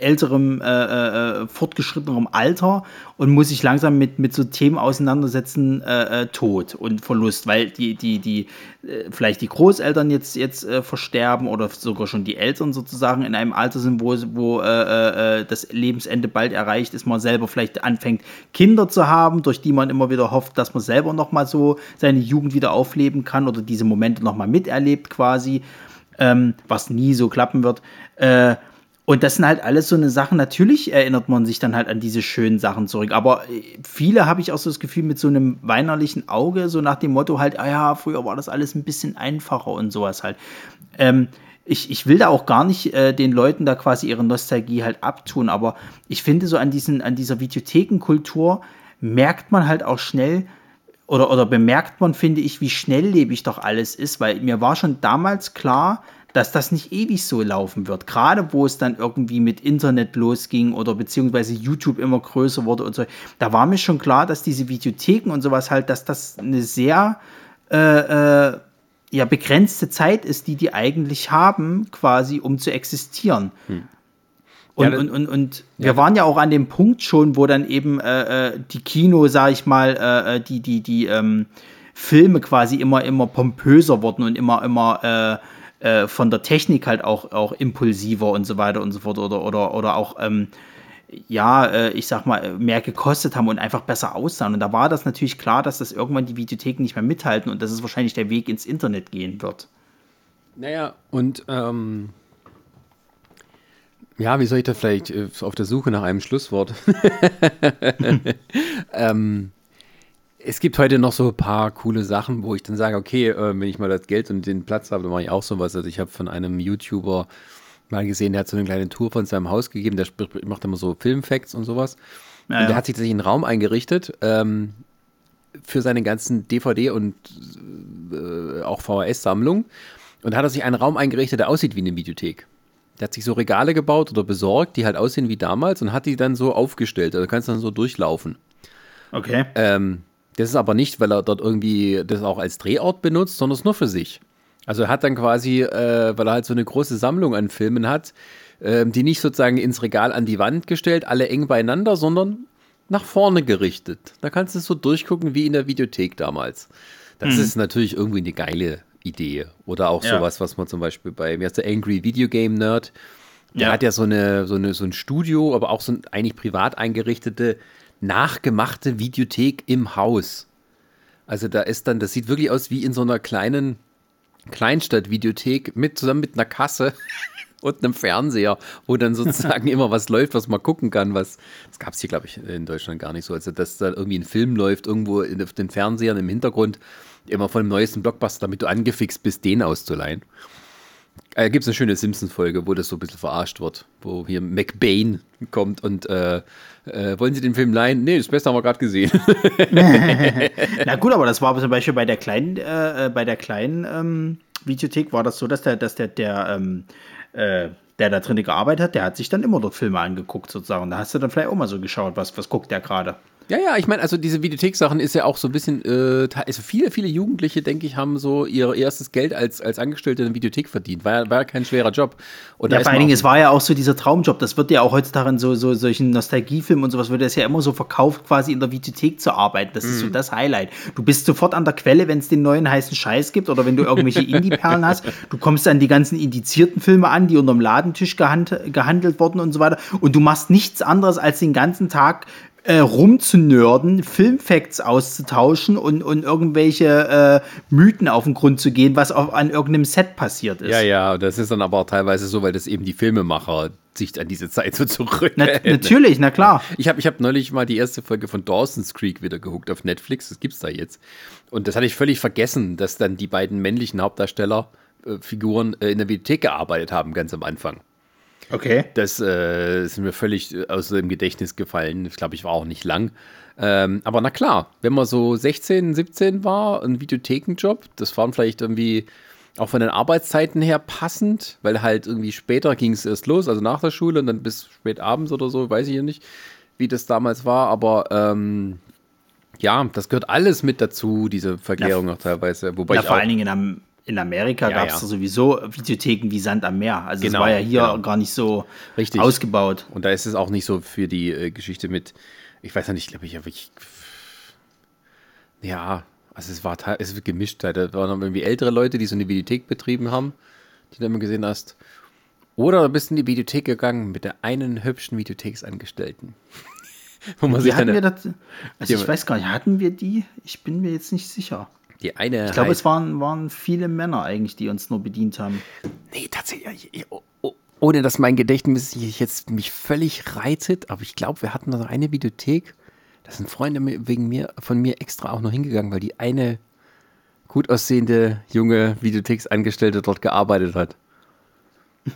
älterem, äh, äh, fortgeschrittenerem Alter und muss sich langsam mit, mit so Themen auseinandersetzen, Tod und Verlust, weil die, die, die, vielleicht die Großeltern jetzt, jetzt versterben oder sogar schon die Eltern sozusagen in einem Alter sind, wo, wo das Lebensende bald erreicht ist, man selber vielleicht anfängt, Kinder zu haben, durch die man immer wieder hofft, dass man selber nochmal so seine Jugend wieder aufleben kann oder diese Momente nochmal miterlebt quasi ähm, was nie so klappen wird. Und das sind halt alles so eine Sachen. Natürlich erinnert man sich dann halt an diese schönen Sachen zurück. Aber äh, viele habe ich auch so das Gefühl mit so einem weinerlichen Auge, so nach dem Motto halt, ah ja, früher war das alles ein bisschen einfacher und sowas halt. Ähm, ich, ich will da auch gar nicht äh, den Leuten da quasi ihre Nostalgie halt abtun, aber ich finde so an, diesen, an dieser Videothekenkultur merkt man halt auch schnell, oder, oder bemerkt man, finde ich, wie schnelllebig doch alles ist, weil mir war schon damals klar, dass das nicht ewig so laufen wird. Gerade wo es dann irgendwie mit Internet losging oder beziehungsweise YouTube immer größer wurde und so, da war mir schon klar, dass diese Videotheken und sowas halt, dass das eine sehr äh, äh, ja, begrenzte Zeit ist, die die eigentlich haben, quasi, um zu existieren. Hm. Und, ja, und, und, und ja. wir waren ja auch an dem Punkt schon, wo dann eben äh, äh die Kino, sag ich mal, äh, äh, die, die, die ähm, Filme quasi immer, immer pompöser wurden und immer, immer äh, äh, von der Technik halt auch, auch impulsiver und so weiter und so fort oder, oder, oder auch, ähm, ja, ich sag mal, mehr gekostet haben und einfach besser aussahen. Und da war das natürlich klar, dass das irgendwann die Videotheken nicht mehr mithalten und dass es wahrscheinlich der Weg ins Internet gehen wird. Naja, und ähm, ja, wie soll ich da vielleicht äh, auf der Suche nach einem Schlusswort? ähm, es gibt heute noch so ein paar coole Sachen, wo ich dann sage, okay, äh, wenn ich mal das Geld und den Platz habe, dann mache ich auch sowas. Also ich habe von einem YouTuber mal gesehen, der hat so eine kleine Tour von seinem Haus gegeben, der macht immer so Filmfacts und sowas. Ja, und der ja. hat sich tatsächlich einen Raum eingerichtet ähm, für seine ganzen DVD- und äh, auch VHS-Sammlungen. Und da hat er sich einen Raum eingerichtet, der aussieht wie eine Videothek. Der hat sich so Regale gebaut oder besorgt, die halt aussehen wie damals und hat die dann so aufgestellt. Also kannst du dann so durchlaufen. Okay. Ähm, das ist aber nicht, weil er dort irgendwie das auch als Drehort benutzt, sondern es nur für sich. Also er hat dann quasi, äh, weil er halt so eine große Sammlung an Filmen hat, äh, die nicht sozusagen ins Regal an die Wand gestellt, alle eng beieinander, sondern nach vorne gerichtet. Da kannst du es so durchgucken wie in der Videothek damals. Das mhm. ist natürlich irgendwie eine geile Idee. Oder auch ja. sowas, was man zum Beispiel bei, wie heißt der Angry Video Game Nerd, der ja. hat ja so, eine, so, eine, so ein Studio, aber auch so ein eigentlich privat eingerichtete, nachgemachte Videothek im Haus. Also da ist dann, das sieht wirklich aus wie in so einer kleinen Kleinstadt-Videothek mit zusammen mit einer Kasse und einem Fernseher, wo dann sozusagen immer was läuft, was man gucken kann. Was das gab es hier, glaube ich, in Deutschland gar nicht so. Also dass da irgendwie ein Film läuft irgendwo in, auf den Fernsehern im Hintergrund immer von dem neuesten Blockbuster, damit du angefixt bist, den auszuleihen. Äh, Gibt es eine schöne Simpsons-Folge, wo das so ein bisschen verarscht wird, wo hier McBain kommt und äh, äh, wollen Sie den Film leihen? Nee, das Beste haben wir gerade gesehen. Na gut, aber das war zum Beispiel bei der kleinen, äh, äh, bei der kleinen ähm, Videothek war das so, dass der, dass der, der, ähm, äh, der da drin gearbeitet hat, der hat sich dann immer dort Filme angeguckt sozusagen. Da hast du dann vielleicht auch mal so geschaut, was, was guckt der gerade. Ja, ja, ich meine, also diese Videothek-Sachen ist ja auch so ein bisschen, äh, also viele, viele Jugendliche, denke ich, haben so ihr erstes Geld als, als Angestellte in der Videothek verdient. War, war ja kein schwerer Job. Und ja, vor allen Dingen, es war ja auch so dieser Traumjob. Das wird ja auch heutzutage in so, so solchen Nostalgiefilmen und sowas, wird das ja immer so verkauft, quasi in der Videothek zu arbeiten. Das mhm. ist so mhm. das Highlight. Du bist sofort an der Quelle, wenn es den neuen heißen Scheiß gibt oder wenn du irgendwelche Indie-Perlen hast. Du kommst an die ganzen indizierten Filme an, die unterm Ladentisch gehand, gehandelt wurden und so weiter. Und du machst nichts anderes, als den ganzen Tag äh, rumzunörden, Filmfacts auszutauschen und, und irgendwelche äh, Mythen auf den Grund zu gehen, was auf, an irgendeinem Set passiert ist. Ja, ja, das ist dann aber auch teilweise so, weil das eben die Filmemacher sich an diese Zeit so zurück. Na, natürlich, na klar. Ich habe ich hab neulich mal die erste Folge von Dawson's Creek wieder gehuckt auf Netflix, das gibt's da jetzt. Und das hatte ich völlig vergessen, dass dann die beiden männlichen Hauptdarsteller, äh, Figuren äh, in der Bibliothek gearbeitet haben, ganz am Anfang. Okay. Das äh, ist mir völlig aus dem Gedächtnis gefallen. Ich glaube, ich war auch nicht lang. Ähm, aber na klar, wenn man so 16, 17 war, ein Videothekenjob, das waren vielleicht irgendwie auch von den Arbeitszeiten her passend, weil halt irgendwie später ging es erst los, also nach der Schule und dann bis spät abends oder so, weiß ich ja nicht, wie das damals war, aber ähm, ja, das gehört alles mit dazu, diese Verklärung auch teilweise. Wobei ja, ich vor allen Dingen in, Am in Amerika Ja, gab es ja. sowieso Videotheken wie Sand am Meer. Also es Genau, war ja hier genau. gar nicht so Richtig. ausgebaut. Und da ist es auch nicht so für die äh, Geschichte mit, ich weiß ja nicht, glaube ich, habe ich. Ja, also es war es ist gemischt. halt. Da waren dann irgendwie ältere Leute, die so eine Videothek betrieben haben, die du immer gesehen hast. Oder du bist in die Videothek gegangen mit der einen hübschen Videotheksangestellten. Wo man Die sich hatten wir das, also ich weiß gar nicht, hatten wir die? Ich bin mir jetzt nicht sicher. Die eine. Ich glaube, es waren, waren viele Männer eigentlich, die uns nur bedient haben. Nee, tatsächlich. ich- oh, oh, Ohne dass mein Gedächtnis sich jetzt mich völlig reitet, aber ich glaube, wir hatten da eine Videothek. Da sind Freunde wegen mir, von mir extra auch noch hingegangen, weil die eine gut aussehende junge Videotheksangestellte dort gearbeitet hat.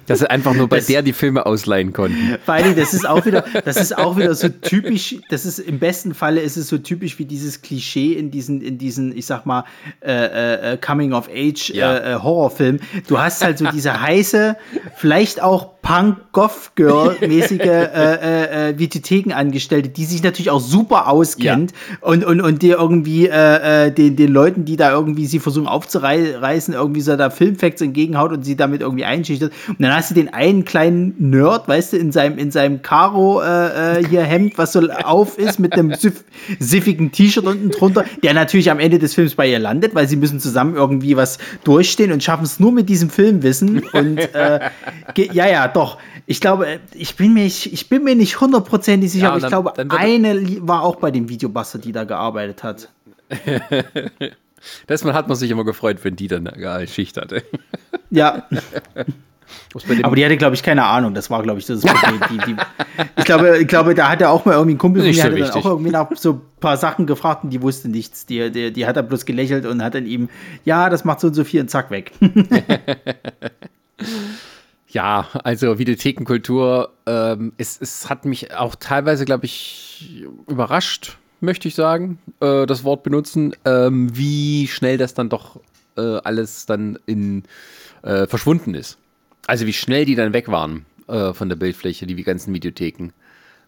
Dass sie einfach nur bei Das- der die Filme ausleihen konnten. Vor allem, das ist auch wieder, das ist auch wieder so typisch, das ist im besten Falle ist es so typisch wie dieses Klischee in diesen, in diesen, ich sag mal, äh, äh, Coming of Age Ja. äh, äh, Horrorfilm. Du hast halt so diese heiße, vielleicht auch Punk-Goth-Girl-mäßige äh, äh, äh, Videothekenangestellte, die sich natürlich auch super auskennt und, und, und dir irgendwie äh, äh, den, den Leuten, die da irgendwie sie versuchen aufzureißen, irgendwie so da Filmfacts entgegenhaut und sie damit irgendwie einschüchtert. Und dann hast du den einen kleinen Nerd, weißt du, in seinem, in seinem Karo äh, äh, hier Hemd, was so auf ist, mit einem siff, siffigen T-Shirt unten drunter, der natürlich am Ende des Films bei ihr landet, weil sie müssen zusammen irgendwie was durchstehen und schaffen es nur mit diesem Filmwissen. Und äh, ja, ja, doch. Ich glaube, äh, ich bin mir, nicht- ich bin mir nicht hundertprozentig sicher, Ja, aber ich dann- glaube, dann eine war auch bei dem Videobuster, die da gearbeitet hat. Das hat man sich immer gefreut, wenn die dann eine Schicht hatte. Ja, aber die hatte, glaube ich, keine Ahnung. Das war, glaube ich, das Problem. Die, die, ich, glaube, ich glaube, da hat er auch mal irgendwie ein Kumpel von mir, so hat dann wichtig. auch irgendwie nach so ein paar Sachen gefragt und die wusste nichts. Die, die, die hat er bloß gelächelt und hat dann ihm, ja, das macht so und so viel und zack, weg. Ja, also Videothekenkultur, ähm, es, es hat mich auch teilweise, glaube ich, überrascht, möchte ich sagen, äh, das Wort benutzen, ähm, wie schnell das dann doch äh, alles dann in äh, verschwunden ist. Also wie schnell die dann weg waren äh, von der Bildfläche, die ganzen Videotheken.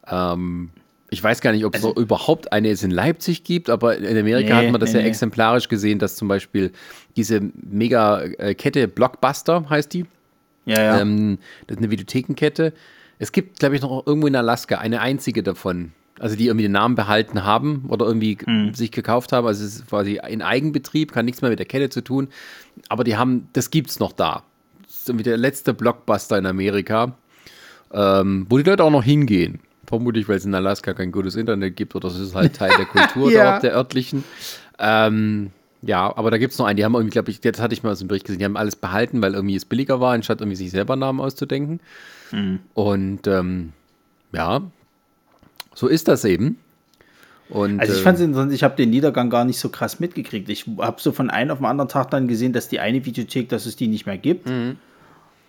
Ähm, ich weiß gar nicht, ob es Also- so überhaupt eine jetzt in Leipzig gibt, aber in Amerika Nee, hat man das nee, ja nee. exemplarisch gesehen, dass zum Beispiel diese Mega-Kette Blockbuster heißt die, Ja, ja. ähm, das ist eine Videothekenkette. Es gibt, glaube ich, noch irgendwo in Alaska eine einzige davon. Also die irgendwie den Namen behalten haben oder irgendwie Hm. sich gekauft haben. Also es ist quasi in Eigenbetrieb, kann nichts mehr mit der Kette zu tun. Aber die haben, das gibt's noch da. Ist irgendwie der letzte Blockbuster in Amerika, ähm, wo die Leute auch noch hingehen. Vermutlich, weil es in Alaska kein gutes Internet gibt oder es ist halt Teil der Kultur Ja. dort, der örtlichen. Ähm, ja, aber da gibt es noch einen, die haben irgendwie, glaube ich, das hatte ich mal aus dem Bericht gesehen, die haben alles behalten, weil irgendwie es billiger war, anstatt irgendwie sich selber Namen auszudenken. Und ähm, ja, so ist das eben. Und, Also ich äh, fand es interessant, ich habe den Niedergang gar nicht so krass mitgekriegt. Ich habe so von einem auf den anderen Tag dann gesehen, dass die eine Videothek, dass es die nicht mehr gibt.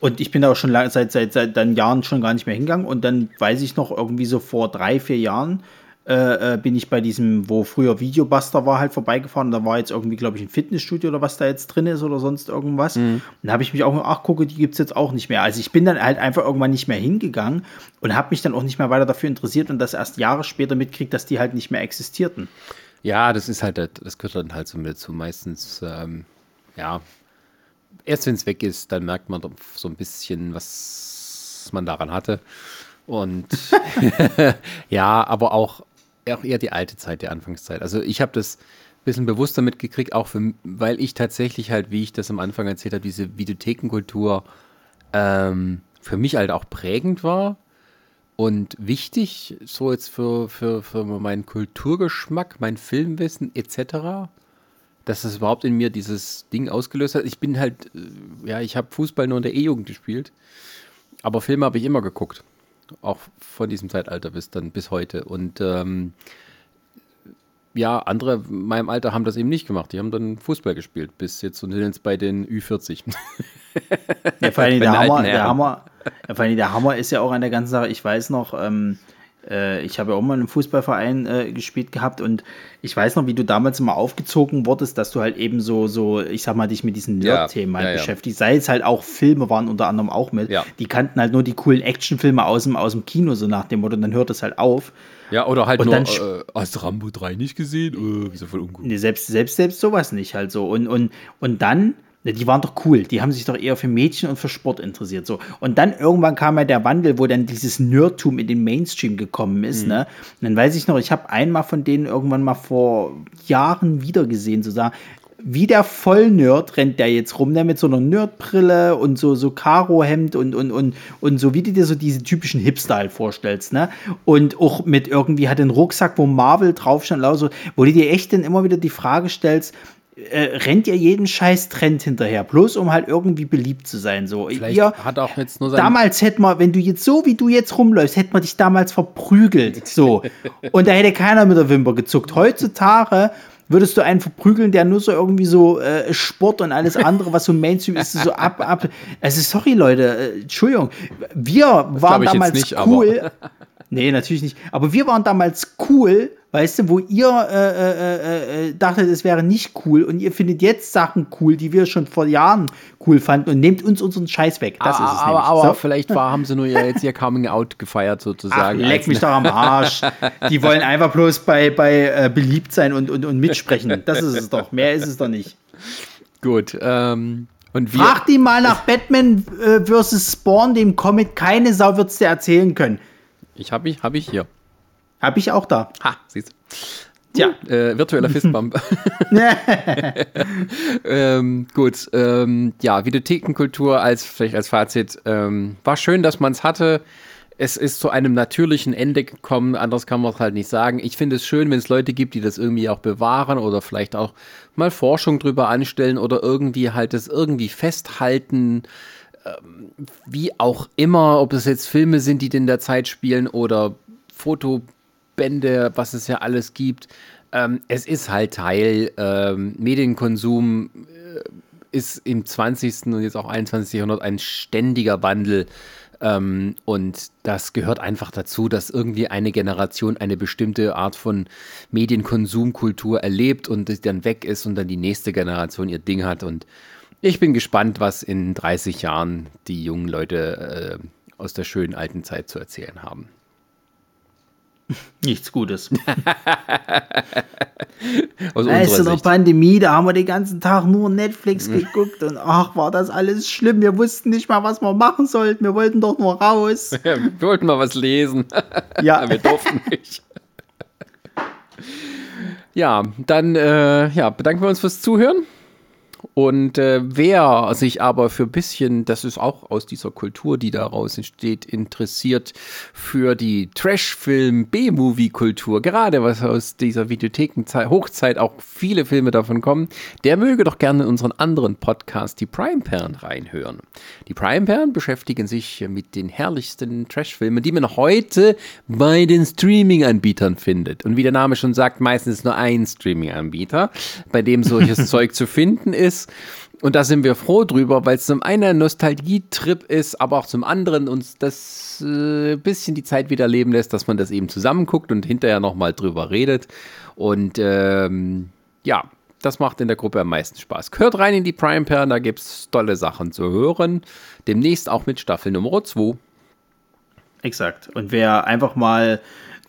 Und ich bin da auch schon lang, seit, seit, seit dann Jahren schon gar nicht mehr hingegangen. Und dann weiß ich noch, irgendwie so vor drei, vier Jahren äh, äh, bin ich bei diesem, wo früher Videobuster war, halt vorbeigefahren. Da war jetzt irgendwie, glaube ich, ein Fitnessstudio oder was da jetzt drin ist oder sonst irgendwas. Und da habe ich mich auch, ach gucke, die gibt es jetzt auch nicht mehr. Also ich bin dann halt einfach irgendwann nicht mehr hingegangen und habe mich dann auch nicht mehr weiter dafür interessiert und das erst Jahre später mitkriegt, dass die halt nicht mehr existierten. Ja, das ist halt, das- gehört dann halt so mit dazu. Meistens, ähm, ja, erst wenn es weg ist, dann merkt man so ein bisschen, was man daran hatte. Und ja, aber auch, auch eher die alte Zeit, die Anfangszeit. Also ich habe das ein bisschen bewusster mitgekriegt, auch für, weil ich tatsächlich halt, wie ich das am Anfang erzählt habe, diese Videothekenkultur ähm, für mich halt auch prägend war. und wichtig, so jetzt für, für, für meinen Kulturgeschmack, mein Filmwissen etc., dass das überhaupt in mir dieses Ding ausgelöst hat. Ich bin halt, äh, ja, ich habe Fußball nur in der E-Jugend gespielt, aber Filme habe ich immer geguckt. Auch von diesem Zeitalter bis dann bis heute. Und ähm, ja, andere in meinem Alter haben das eben nicht gemacht. Die haben dann Fußball gespielt, bis jetzt und sind jetzt bei den Ü40. Ja, vor allem der Hammer, der, Hammer, ja, vor allem der Hammer ist ja auch an der ganzen Sache, ich weiß noch, ähm, äh, ich habe ja auch mal in einem Fußballverein äh, gespielt gehabt und ich weiß noch, wie du damals immer aufgezogen wurdest, dass du halt eben so, so ich sag mal, dich mit diesen Nerd-Themen halt ja, ja, beschäftigst. Sei es halt auch Filme waren unter anderem auch mit. Die kannten halt nur die coolen Actionfilme aus dem, aus dem Kino, so nach dem Motto, und dann hört es halt auf. Ja, oder halt und nur, äh, hast du Rambo 3 nicht gesehen? Äh, ist ja voll ungut. Nee, selbst, selbst, selbst sowas nicht halt so. Und, und, und dann die waren doch cool. Die haben sich doch eher für Mädchen und für Sport interessiert. So. Und dann irgendwann kam ja der Wandel, wo dann dieses Nerdtum in den Mainstream gekommen ist. Mhm. Ne? Und dann weiß ich noch, ich habe einmal von denen irgendwann mal vor Jahren wieder gesehen, so sagen, wie der Vollnerd rennt der jetzt rum, der mit so einer Nerdbrille und so, so Karo-Hemd und, und, und, und so, wie du dir so diese typischen Hipster halt vorstellst, ne? Und auch mit irgendwie hat den Rucksack, wo Marvel draufstand, so, wo du dir echt dann immer wieder die Frage stellst, äh, rennt ihr jeden scheiß Trend hinterher, bloß um halt irgendwie beliebt zu sein. So, Vielleicht ihr, hat auch jetzt nur damals hätte man, wenn du jetzt so wie du jetzt rumläufst, hätte man dich damals verprügelt. So. Und da hätte keiner mit der Wimper gezuckt. Heutzutage würdest du einen verprügeln, der nur so irgendwie so äh, Sport und alles andere, was so Mainstream ist, so ab, ab. Also sorry, Leute, äh, Entschuldigung. Wir waren damals nicht, cool. nee, natürlich nicht. Aber wir waren damals cool, weißt du, wo ihr äh, äh, äh, äh, dachtet, es wäre nicht cool und ihr findet jetzt Sachen cool, die wir schon vor Jahren cool fanden und nehmt uns unseren Scheiß weg. Das aber, ist es aber, aber so. vielleicht war, haben sie nur jetzt ihr Coming Out gefeiert sozusagen. Ach, leck mich doch am Arsch. Die wollen einfach bloß bei, bei äh, beliebt sein und, und, und mitsprechen. Das ist es doch. Mehr ist es doch nicht. Gut. Ähm, und wir Frag die mal nach Batman äh, vs. Spawn, dem Comic. Keine Sau wird es dir erzählen können. Ich habe ich, hab ich hier. Habe ich auch da. Ha, siehst du. Tja, äh, virtueller Fistbump. ähm, gut, ähm, ja, Videothekenkultur als vielleicht als Fazit ähm, war schön, dass man es hatte. Es ist zu einem natürlichen Ende gekommen, anders kann man es halt nicht sagen. Ich finde es schön, wenn es Leute gibt, die das irgendwie auch bewahren oder vielleicht auch mal Forschung drüber anstellen oder irgendwie halt das irgendwie festhalten ähm, wie auch immer, ob es jetzt Filme sind, die in der Zeit spielen oder Foto Bände, was es ja alles gibt. Ähm, es ist halt Teil. Ähm, Medienkonsum äh, ist im 20. und jetzt auch 21. Jahrhundert ein ständiger Wandel. Ähm, und das gehört einfach dazu, dass irgendwie eine Generation eine bestimmte Art von Medienkonsumkultur erlebt und dann weg ist und dann die nächste Generation ihr Ding hat. Und ich bin gespannt, was in 30 Jahren die jungen Leute äh, aus der schönen alten Zeit zu erzählen haben. Nichts Gutes. weißt du, noch Pandemie, da haben wir den ganzen Tag nur Netflix geguckt und ach, war das alles schlimm. Wir wussten nicht mal, was wir machen sollten. Wir wollten doch nur raus. wir wollten mal was lesen. Ja. wir durften nicht. ja, dann äh, ja, bedanken wir uns fürs Zuhören. Und äh, wer sich aber für ein bisschen, das ist auch aus dieser Kultur, die daraus entsteht, interessiert für die Trash-Film, B-Movie-Kultur, gerade was aus dieser Videotheken-Hochzeit auch viele Filme davon kommen, der möge doch gerne in unseren anderen Podcast, die Prime Perlen, reinhören. Die Prime Perlen beschäftigen sich mit den herrlichsten Trash-Filmen, die man heute bei den Streaming-Anbietern findet. Und wie der Name schon sagt, meistens nur ein Streaming-Anbieter, bei dem solches Zeug zu finden ist ist. Und da sind wir froh drüber, weil es zum einen ein Nostalgietrip ist, aber auch zum anderen uns das äh, bisschen die Zeit wieder leben lässt, dass man das eben zusammenguckt und hinterher nochmal drüber redet. Und ähm, ja, das macht in der Gruppe am meisten Spaß. Hört rein in die Prime Perlen, da gibt es tolle Sachen zu hören. Demnächst auch mit Staffel Nummer 2. Exakt. Und wer einfach mal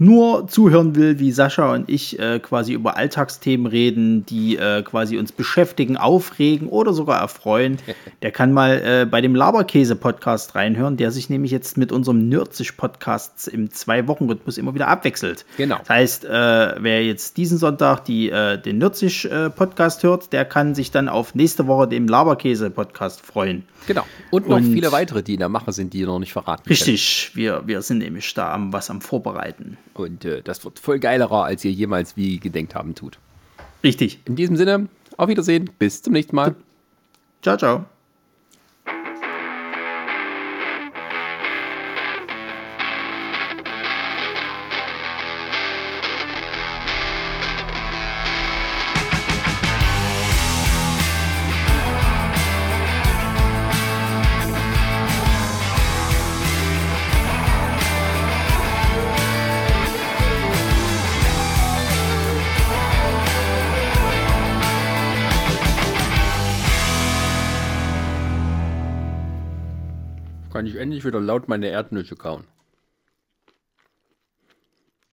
nur zuhören will, wie Sascha und ich äh, quasi über Alltagsthemen reden, die äh, quasi uns beschäftigen, aufregen oder sogar erfreuen, der kann mal äh, bei dem Laberkäse-Podcast reinhören, der sich nämlich jetzt mit unserem Nürzig-Podcast im Zwei-Wochen-Rhythmus immer wieder abwechselt. Genau. Das heißt, äh, wer jetzt diesen Sonntag die, äh, den Nürzig-Podcast hört, der kann sich dann auf nächste Woche dem Laberkäse-Podcast freuen. Genau. Und noch Und- viele weitere, die in der Mache sind, die ihr noch nicht verraten können. Richtig, wir, wir sind nämlich da am was am Vorbereiten. Und äh, das wird voll geilerer, als ihr jemals wie gedenkt haben tut. Richtig. In diesem Sinne, auf Wiedersehen, bis zum nächsten Mal. Ciao, ciao. Endlich wieder laut meine Erdnüsse kauen.